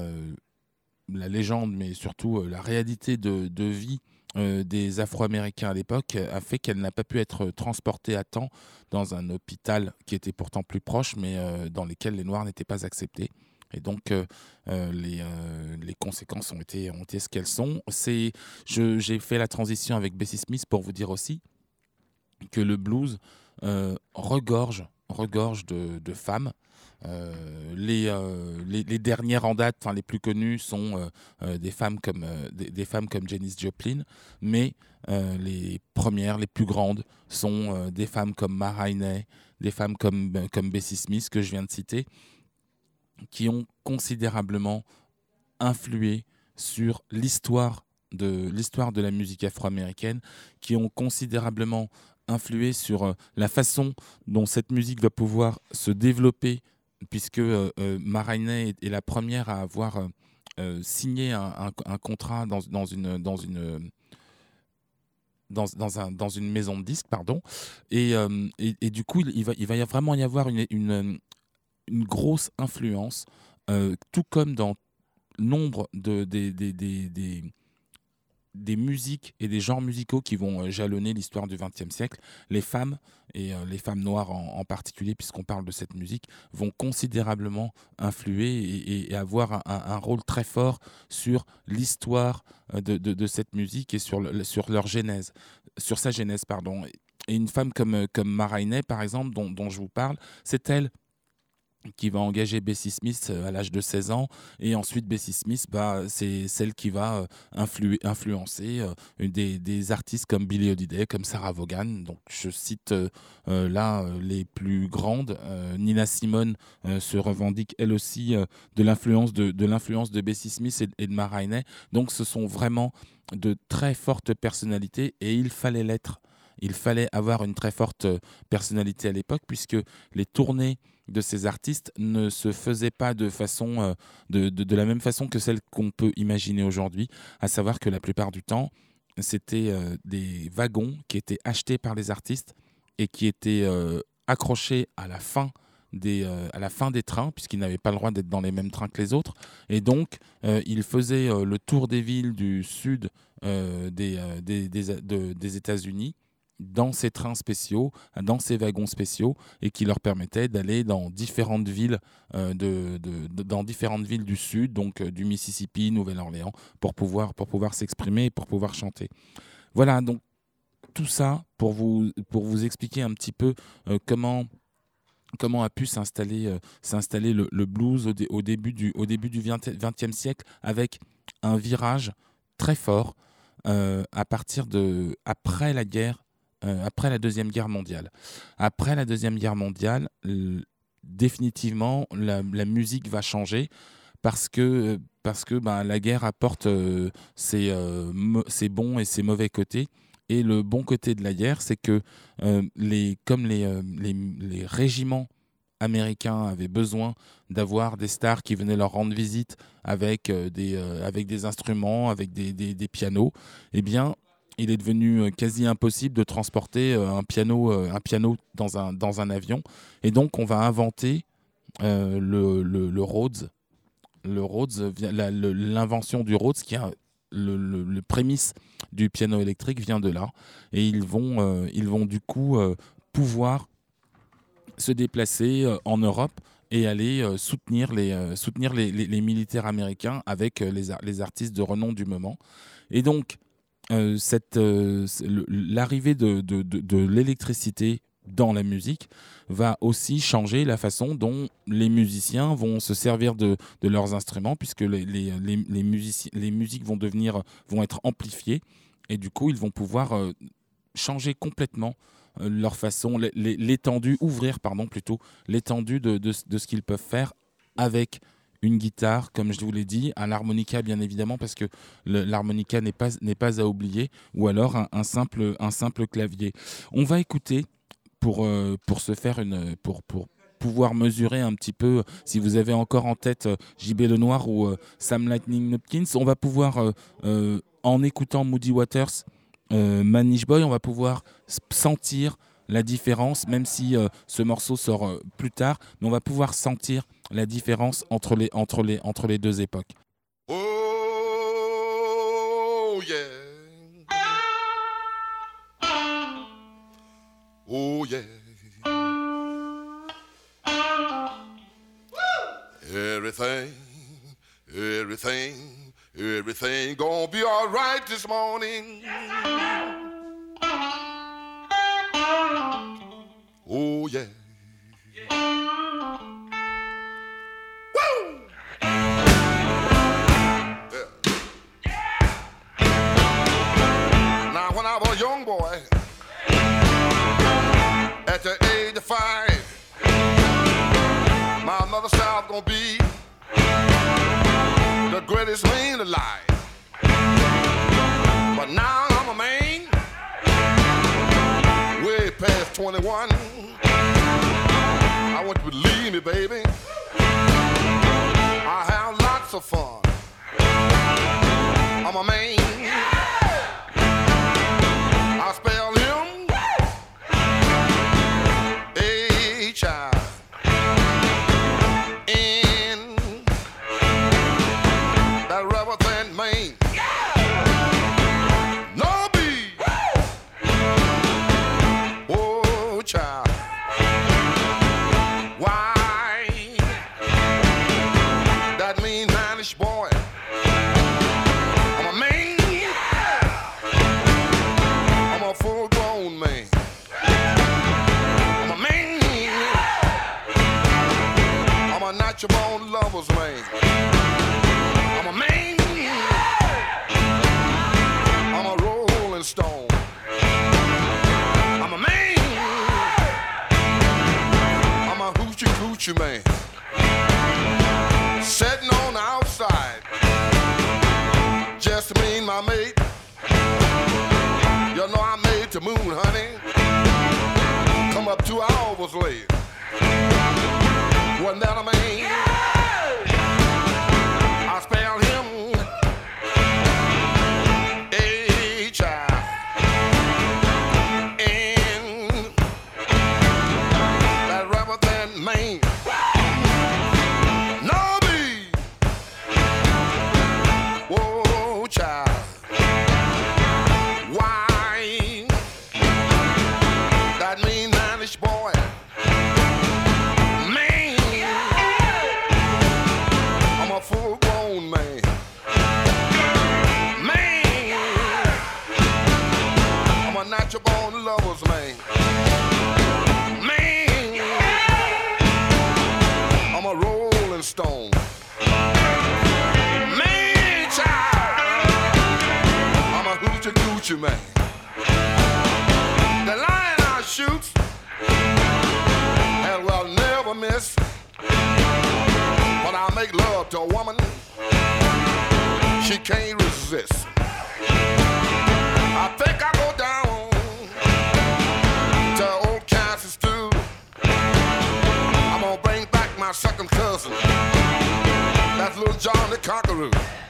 S3: la légende, mais surtout la réalité de, de vie euh, des Afro-Américains à l'époque euh, a fait qu'elle n'a pas pu être transportée à temps dans un hôpital qui était pourtant plus proche, mais euh, dans lequel les Noirs n'étaient pas acceptés. Et donc, euh, euh, les, euh, les conséquences ont été, ont été ce qu'elles sont. C'est, j'ai fait la transition avec Bessie Smith pour vous dire aussi que le blues euh, regorge, regorge de, de femmes. Euh, les, euh, les, dernières en date, les plus connues, sont euh, des, femmes comme, des, femmes comme Joplin, mais les premières, les plus grandes, sont des femmes comme Ma Rainey, des femmes comme, comme Bessie Smith, que je viens de citer, qui ont considérablement influé sur l'histoire de l'histoire de la musique afro-américaine, qui ont considérablement influé sur la façon dont cette musique va pouvoir se développer, puisque euh, euh, est, la première à avoir euh, euh, signé un, contrat dans, dans une dans une dans, dans, un, dans une maison de disques, pardon. Et, et, du coup, il, va, il va vraiment y avoir une, une, une grosse influence, tout comme dans nombre de, des, des, des musiques et des genres musicaux qui vont euh, jalonner l'histoire du XXe siècle, les femmes, et euh, les femmes noires en, particulier, puisqu'on parle de cette musique, vont considérablement influer et, avoir un, rôle très fort sur l'histoire euh, de, de- cette musique et sur, sur leur genèse, sur sa genèse, pardon. Et une femme comme, comme par exemple, dont, dont je vous parle, c'est elle qui va engager Bessie Smith euh, à l'âge de 16 ans. Et ensuite Bessie Smith bah, c'est celle qui va euh, influencer euh, des, des artistes comme Billie Holiday comme Sarah Vaughan. Donc je cite là les plus grandes. Nina Simone se revendique elle aussi de l'influence de, de de Bessie Smith et, et de Ma Rainey donc ce sont vraiment de très fortes personnalités et il fallait l'être. Il fallait avoir une très forte personnalité à l'époque puisque les tournées de ces artistes ne se faisaient pas de façon euh, de, de, la même façon que celle qu'on peut imaginer aujourd'hui, à savoir que la plupart du temps, c'était euh, des wagons qui étaient achetés par les artistes et qui étaient euh, accrochés à la fin des, à la fin des trains, puisqu'ils n'avaient pas le droit d'être dans les mêmes trains que les autres. Et donc, ils faisaient le tour des villes du sud des, des, des, de- des États-Unis dans ces trains spéciaux, dans ces wagons spéciaux, et qui leur permettaient d'aller dans différentes villes, euh, dans différentes villes du sud, donc euh, du Mississippi, Nouvelle-Orléans, pour pouvoir, pour pouvoir s'exprimer pour pouvoir chanter. Voilà, donc tout ça pour vous, pour vous expliquer un petit peu euh, comment comment a pu s'installer s'installer le, blues au, dé- au début du au début du siècle avec un virage très fort à partir de après la guerre euh, après la Deuxième Guerre mondiale. Après la Deuxième Guerre mondiale, définitivement, la, musique va changer parce que, parce que ben, la guerre apporte euh, ses, euh, ses bons et ses mauvais côtés. Et le bon côté de la guerre, c'est que euh, les, comme les, euh, les, régiments américains avaient besoin d'avoir des stars qui venaient leur rendre visite avec, euh, des, euh, avec des instruments, avec des, des- des pianos, eh bien, il est devenu euh, quasi impossible de transporter euh, un piano, euh, un piano dans, un, dans un avion. Et donc, on va inventer le, le, Rhodes. Le Rhodes, l'invention du Rhodes, qui un- le, le- prémisse du piano électrique, vient de là. Et ils vont, ils vont du coup pouvoir se déplacer en Europe et aller soutenir, les, soutenir les, les- militaires américains avec les, les artistes de renom du moment. Et donc, euh, euh, l'arrivée de, l'électricité dans la musique va aussi changer la façon dont les musiciens vont se servir de, leurs instruments, puisque les, musiques vont, devenir, vont être amplifiées, et du coup, ils vont pouvoir euh, changer complètement leur façon, l'é- l'é- l'étendue, ouvrir, pardon, plutôt, l'étendue de ce qu'ils peuvent faire avec une guitare, comme je vous l'ai dit, un harmonica bien évidemment, parce que l'harmonica n'est pas, pas à oublier, ou alors un, simple, un simple clavier. On va écouter pour, euh, pour se faire une. Pour, pour pouvoir mesurer un petit peu, si vous avez encore en tête euh, JB Lenoir ou euh, Sam Lightning Hopkins, on va pouvoir, euh, en écoutant Moody Waters, Manish Boy, on va pouvoir sentir la différence, même si ce morceau sort plus tard, mais on va pouvoir sentir la différence entre les, entre les, entre les deux époques.
S7: Oh, yeah. Oh, yeah. Everything, everything, everything gonna be all right this morning. Oh, yeah. Woo! 21. I want you to believe me, baby. I have lots of fun. I'm a man. Hoochie man. Sitting on the outside. Just me and my mate. You know I made the moon, honey. Come up two hours late. The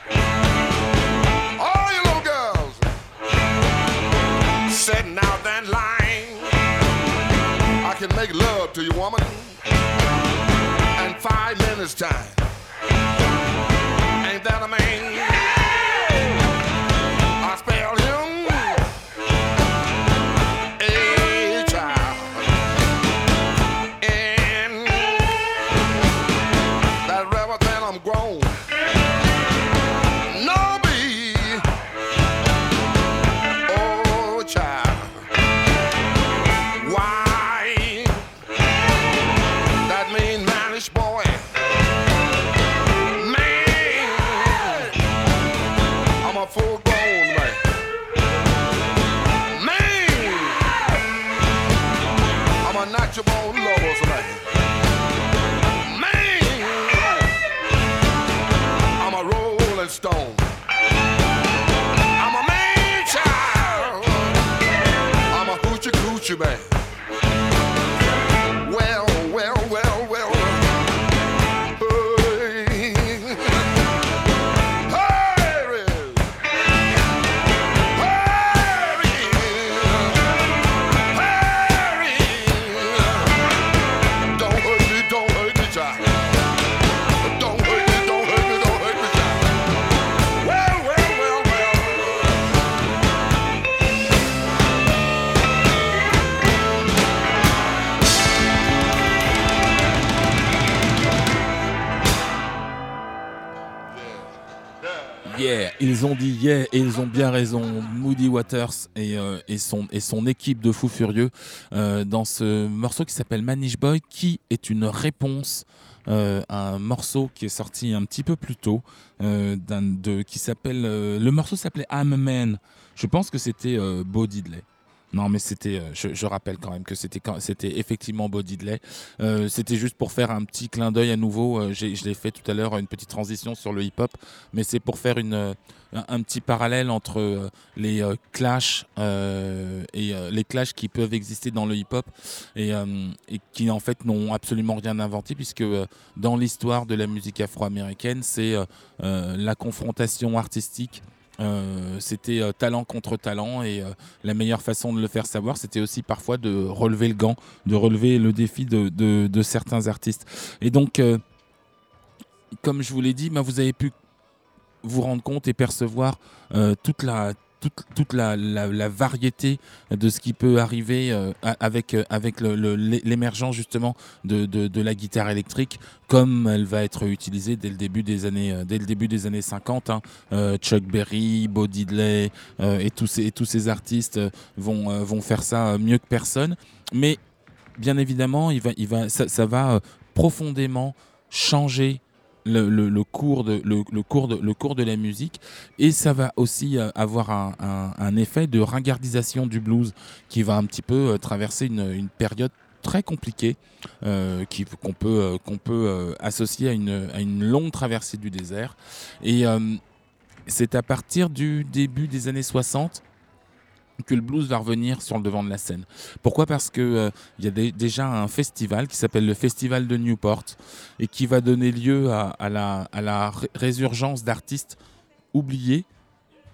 S3: Euh, et, son, équipe de fous furieux euh, dans ce morceau qui s'appelle Manish Boy, qui est une réponse euh, à un morceau qui est sorti un petit peu plus tôt, euh, qui s'appelle. le morceau s'appelait I'm. Je pense que c'était Bo Diddley. Non, mais c'était. euh, je, rappelle quand même que c'était c'était effectivement Bo Diddley. Euh, c'était juste pour faire un petit clin d'œil à nouveau. euh, je l'ai fait tout à l'heure, une petite transition sur le hip-hop, mais c'est pour faire une, euh, un, petit parallèle entre les clashs et les clashs qui peuvent exister dans le hip-hop et, qui en fait n'ont absolument rien inventé puisque dans l'histoire de la musique afro-américaine, c'est la confrontation artistique. Euh, c'était euh, talent contre talent et euh, la meilleure façon de le faire savoir, c'était aussi parfois de relever le gant, de relever le défi de, de- certains artistes. Et donc, comme je vous l'ai dit, bah, vous avez pu vous rendre compte et percevoir toute la toute, la, variété de ce qui peut arriver euh, avec, euh, l'émergence justement de, la guitare électrique comme elle va être utilisée dès le début des années, euh, dès le début des années 50. hein. Chuck Berry, Bo Diddley et, tous ces, artistes vont, faire ça mieux que personne. Mais bien évidemment, ça, va profondément changer le, cours de, le, cours de, le cours de la musique et ça va aussi euh, avoir un, effet de ringardisation du blues qui va un petit peu euh, traverser une, une période très compliquée euh, qu'on peut, euh, qu'on peut associer à une, à une longue traversée du désert. Et c'est à partir du début des années 60 que le blues va revenir sur le devant de la scène. Pourquoi? Parce que euh, y a dé- déjà un festival qui s'appelle le Festival de Newport et qui va donner lieu à, la, résurgence d'artistes oubliés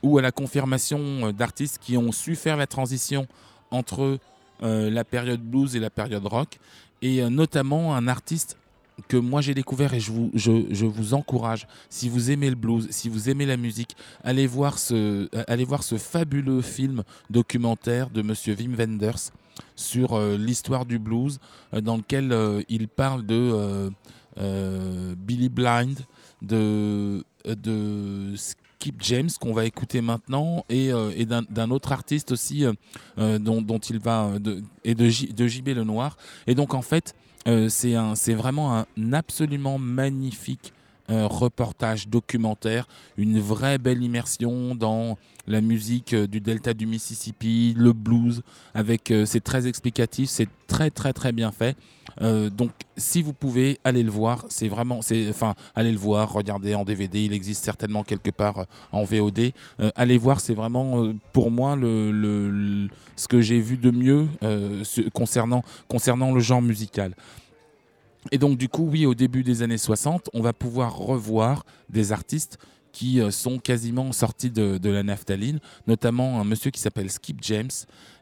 S3: ou à la confirmation euh, d'artistes qui ont su faire la transition entre euh, la période blues et la période rock et notamment un artiste que moi j'ai découvert et je vous, je, je vous encourage, si vous aimez le blues, si vous aimez la musique, allez voir ce, euh, allez voir ce fabuleux film documentaire de Monsieur Wim Wenders sur euh, l'histoire du blues, euh, dans lequel il parle de Billy Blind, de, de Skip James qu'on va écouter maintenant et, et d'un autre artiste aussi dont, dont il va de, et de, J, de JB Lenoir. Et donc en fait euh, c'est vraiment un absolument magnifique euh, reportage, documentaire, une vraie belle immersion dans la musique euh, du delta du Mississippi, le blues, avec c'est très explicatif, c'est très très très bien fait. Euh, donc si vous pouvez aller le voir, c'est vraiment, enfin, allez le voir, regardez en DVD, il existe certainement quelque part euh, en VOD. Euh, allez voir, c'est vraiment pour moi ce que j'ai vu de mieux ce- concernant concernant le genre musical. Et donc du coup, oui, au début des années 60, on va pouvoir revoir des artistes qui euh, sont quasiment sortis de, la naphtaline, notamment un monsieur qui s'appelle Skip James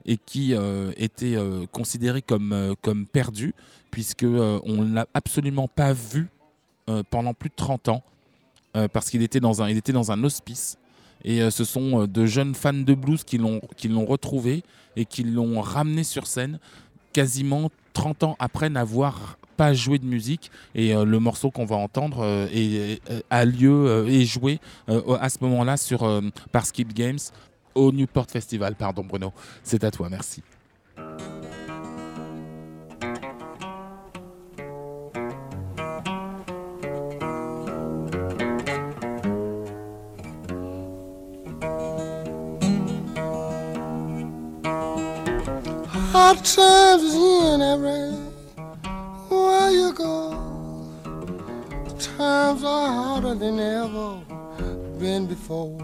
S3: et qui euh, était euh, considéré comme, perdu puisque euh, on ne l'a absolument pas vu pendant plus de 30 ans parce qu'il était dans un hospice. Et ce sont de jeunes fans de blues qui l'ont retrouvé et qui l'ont ramené sur scène quasiment 30 ans après n'avoir pas joué de musique. Et euh, le morceau qu'on va entendre euh, est- a lieu euh, et joué euh, à ce moment-là sur euh, par Skip Games au Newport Festival. Pardon Bruno. C'est à toi. Merci
S8: Times are harder than ever been before.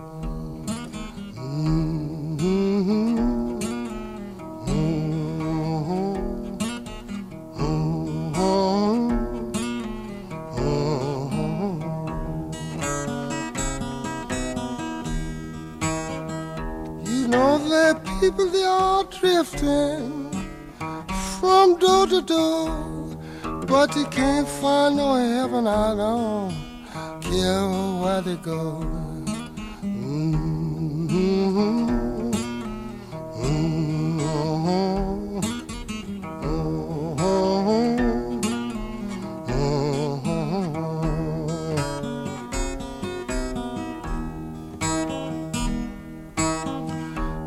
S8: You know are people they are drifting from door to door, but they can't find no heaven. I don't care where they go. Mhm.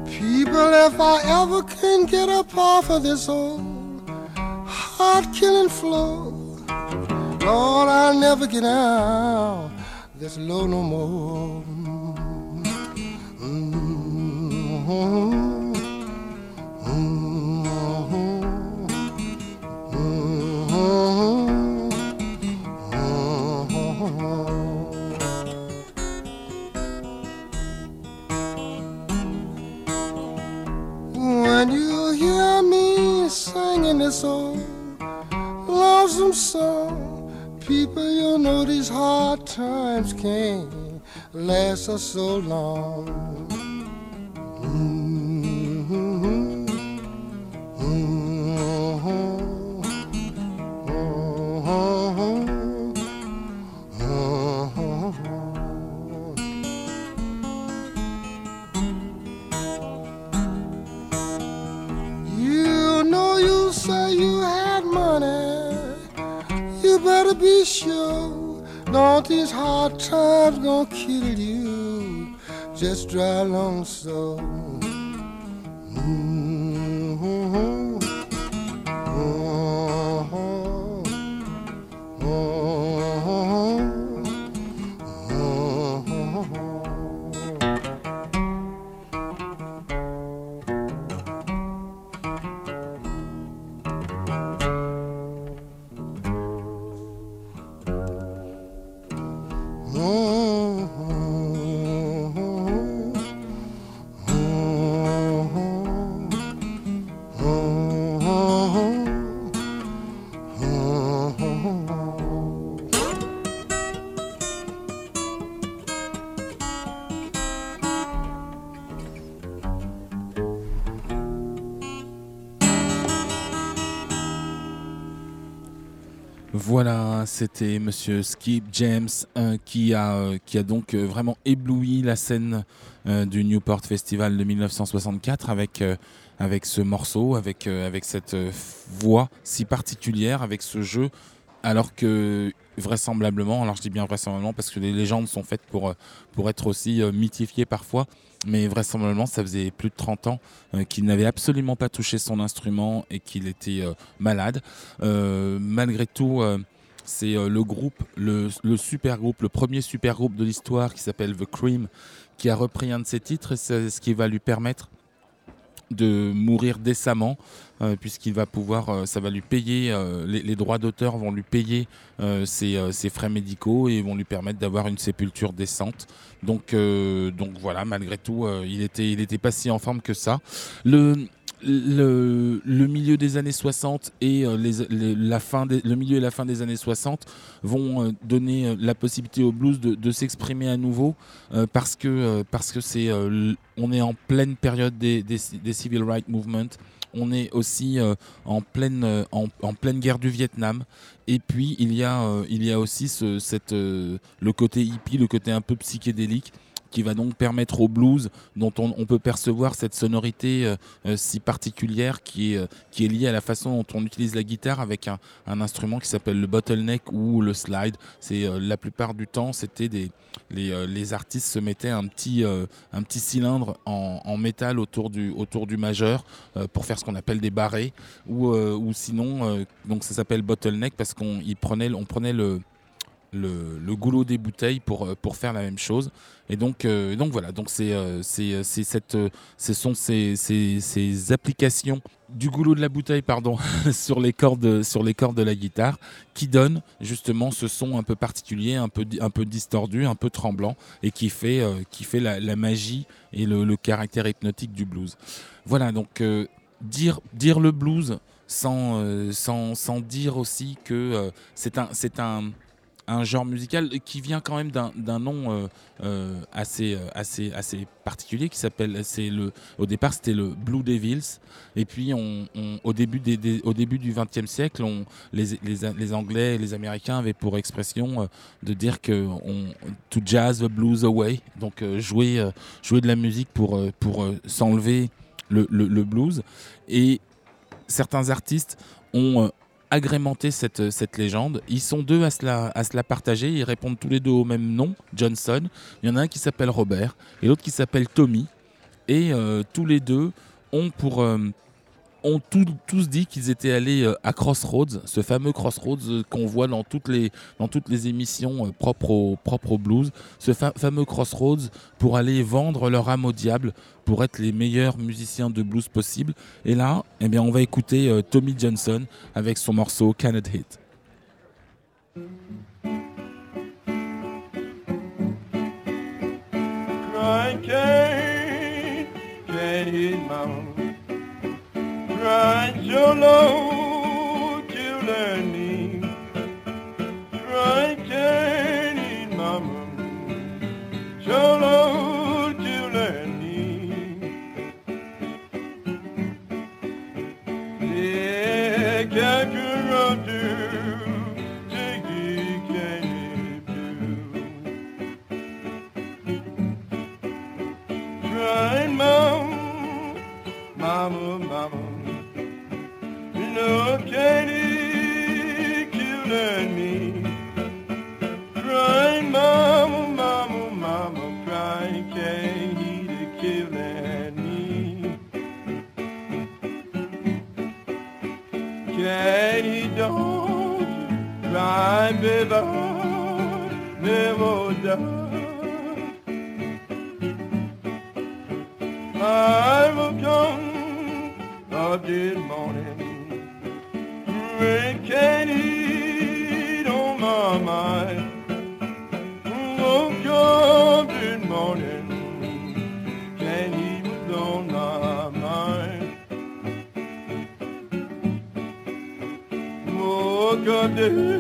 S8: People, if I ever can get up off of this old heart killing flow. Lord, I'll never get out this low no more. When times can't last us so long.
S3: Voilà, c'était Monsieur Skip James euh, qui, a, donc euh, vraiment ébloui la scène euh, du Newport Festival de 1964 avec, ce morceau, avec, cette voix si particulière, avec ce jeu, alors que vraisemblablement, alors je dis bien vraisemblablement parce que les légendes sont faites pour, être aussi mythifiées parfois, mais vraisemblablement ça faisait plus de 30 ans euh, qu'il n'avait absolument pas touché son instrument et qu'il était euh, malade. Euh, malgré tout, C'est le groupe, le, le super groupe, le premier super groupe de l'histoire qui s'appelle The Cream, qui a repris un de ses titres et c'est ce qui va lui permettre de mourir décemment euh, puisqu'il va pouvoir, euh, ça va lui payer, euh, les, droits d'auteur vont lui payer ses, frais médicaux et vont lui permettre d'avoir une sépulture décente. Donc, voilà, malgré tout, il était, pas si en forme que ça. Le, milieu des années 60 et euh, la fin des- le milieu et la fin des années 60 vont euh, donner euh, la possibilité au blues de, s'exprimer à nouveau parce que parce que c'est on est en pleine période des, civil rights movement on est aussi en pleine en, pleine guerre du Vietnam. Et puis il y a il y a aussi ce, cette le côté hippie le côté un peu psychédélique qui va donc permettre au blues dont on, peut percevoir cette sonorité euh, euh, si particulière qui est, euh, qui est liée à la façon dont on utilise la guitare avec un, instrument qui s'appelle le bottleneck ou le slide. C'est la plupart du temps c'était des les, artistes se mettaient un petit un petit cylindre en, métal autour du autour du majeur pour faire ce qu'on appelle des barrés ou ou sinon donc ça s'appelle bottleneck parce qu'on prenait on prenait le le, goulot des bouteilles pour, euh, pour faire la même chose. Et donc, euh, donc voilà, donc c'est euh, c'est c'est cette, ce sont ces, ces, applications du goulot de la bouteille pardon, sur, les cordes, sur les cordes de la guitare qui donnent justement ce son un peu particulier, un peu, un peu distordu, un peu tremblant et qui fait, qui fait la, magie et le, le caractère hypnotique du blues. Voilà, donc dire, dire le blues sans, sans, sans dire aussi que c'est un, c'est un, un genre musical qui vient quand même d'un nom euh, euh, assez, euh, assez, assez particulier qui s'appelle, c'est le, au départ c'était le Blue Devils. Et puis on, au, début des, des- au début du XXe siècle, on, les, les, les Anglais et les Américains avaient pour expression de dire que on, to jazz the blues away, donc jouer, jouer de la musique pour, pour s'enlever le, le, le blues. Et certains artistes ont euh, agrémenté cette, légende. Ils sont deux à se, la, à se partager. Ils répondent tous les deux au même nom, Johnson. Il y en a un qui s'appelle Robert et l'autre qui s'appelle Tommy. Et euh, tous les deux ont pour... euh, ont tous dit qu'ils étaient allés euh, à Crossroads, ce fameux Crossroads euh, qu'on voit dans toutes les, émissions euh, propres, au, blues, ce fa- fameux Crossroads pour aller vendre leur âme au diable, pour être les meilleurs musiciens de blues possibles. Et là, eh bien, on va écouter Tommy Johnson avec son morceau Cannot Hit.
S9: Can't, hit. Crying so Woke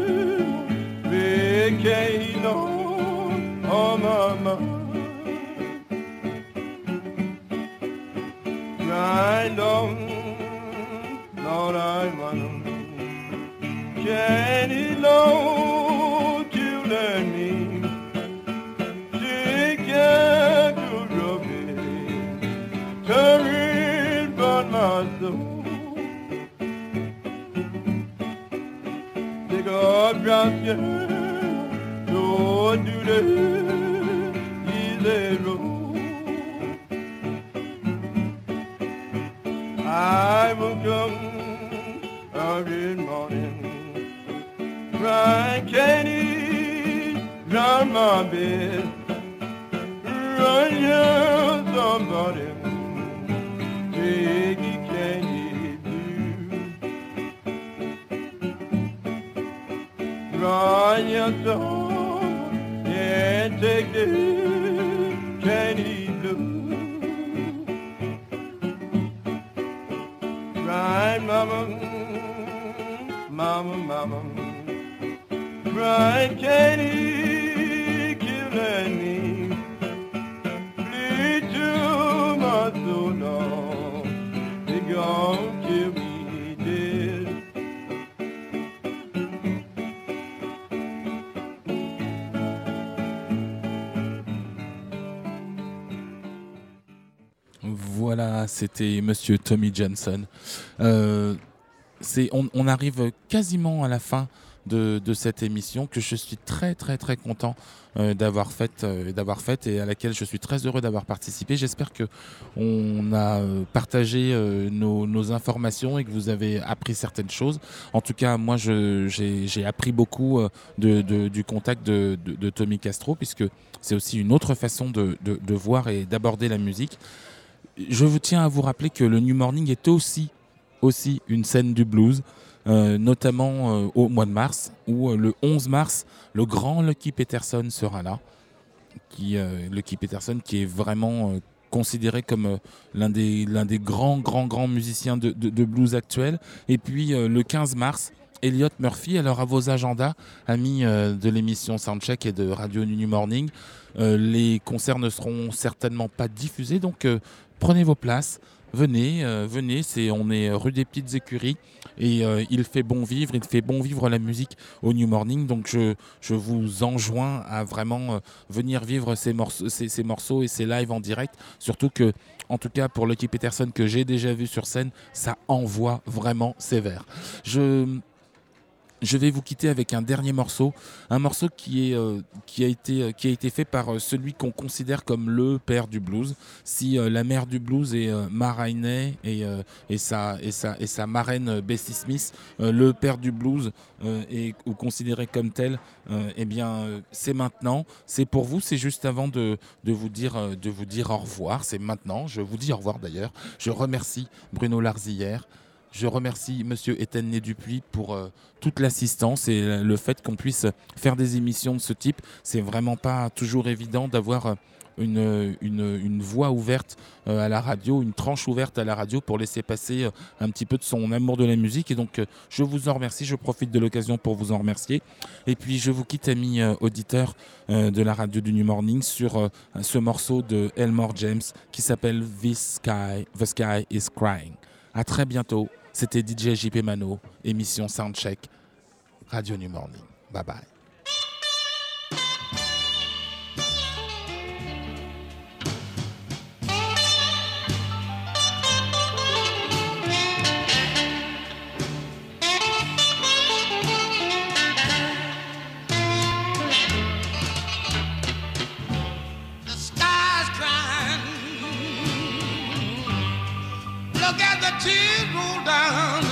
S3: c'était Monsieur Tommy Johnson. Euh, on, arrive quasiment à la fin de, cette émission que je suis très très très content euh, d'avoir faite euh, d'avoir faite et à laquelle je suis très heureux d'avoir participé. J'espère que on a partagé nos, informations et que vous avez appris certaines choses. En tout cas, moi, j'ai appris beaucoup du contact de, Tommy Castro puisque c'est aussi une autre façon de voir et d'aborder la musique. Je vous tiens à vous rappeler que le New Morning est aussi, aussi une scène du blues, euh, notamment euh, au mois de mars, où euh, le 11 mars, le grand Lucky Peterson sera là. Qui, Lucky Peterson qui est vraiment considéré comme l'un des, des grands, grands, grands musiciens de, de- blues actuels. Et puis le 15 mars, Elliot Murphy, alors à vos agendas, amis de l'émission Soundcheck et de Radio New Morning, les concerts ne seront certainement pas diffusés, donc prenez vos places, venez, euh, venez, c'est, on est rue des Petites Écuries et euh, il fait bon vivre, il fait bon vivre la musique au New Morning, donc je, vous enjoins à vraiment euh, venir vivre ces morceaux, ces, ces morceaux et ces lives en direct, surtout que, en tout cas pour Lucky Peterson que j'ai déjà vu sur scène, ça envoie vraiment sévère. Je je vais vous quitter avec un dernier morceau, un morceau qui, euh, qui, a, été, euh, a été fait par euh, celui qu'on considère comme le père du blues. Si la mère du blues est euh, Ma et, sa, marraine Bessie Smith, le père du blues est ou considéré comme tel, eh bien c'est maintenant, c'est pour vous, c'est juste avant de, vous dire, de vous dire au revoir, c'est maintenant, je vous dis au revoir d'ailleurs. Je remercie Bruno Larzillière. Je remercie Monsieur Étienne Dupuis pour euh, toute l'assistance et euh, le fait qu'on puisse faire des émissions de ce type. C'est vraiment pas toujours évident d'avoir euh, une, une, une voix ouverte euh, à la radio, une tranche ouverte à la radio pour laisser passer euh, un petit peu de son amour de la musique. Et donc, euh, je vous en remercie. Je profite de l'occasion pour vous en remercier. Et puis, je vous quitte, amis euh, auditeurs euh, de la radio du New Morning, sur euh, ce morceau de Elmore James qui s'appelle This Sky, The Sky is Crying. À très bientôt. C'était DJ JP Mano, émission Soundcheck, Radio New Morning. Bye bye.
S10: Down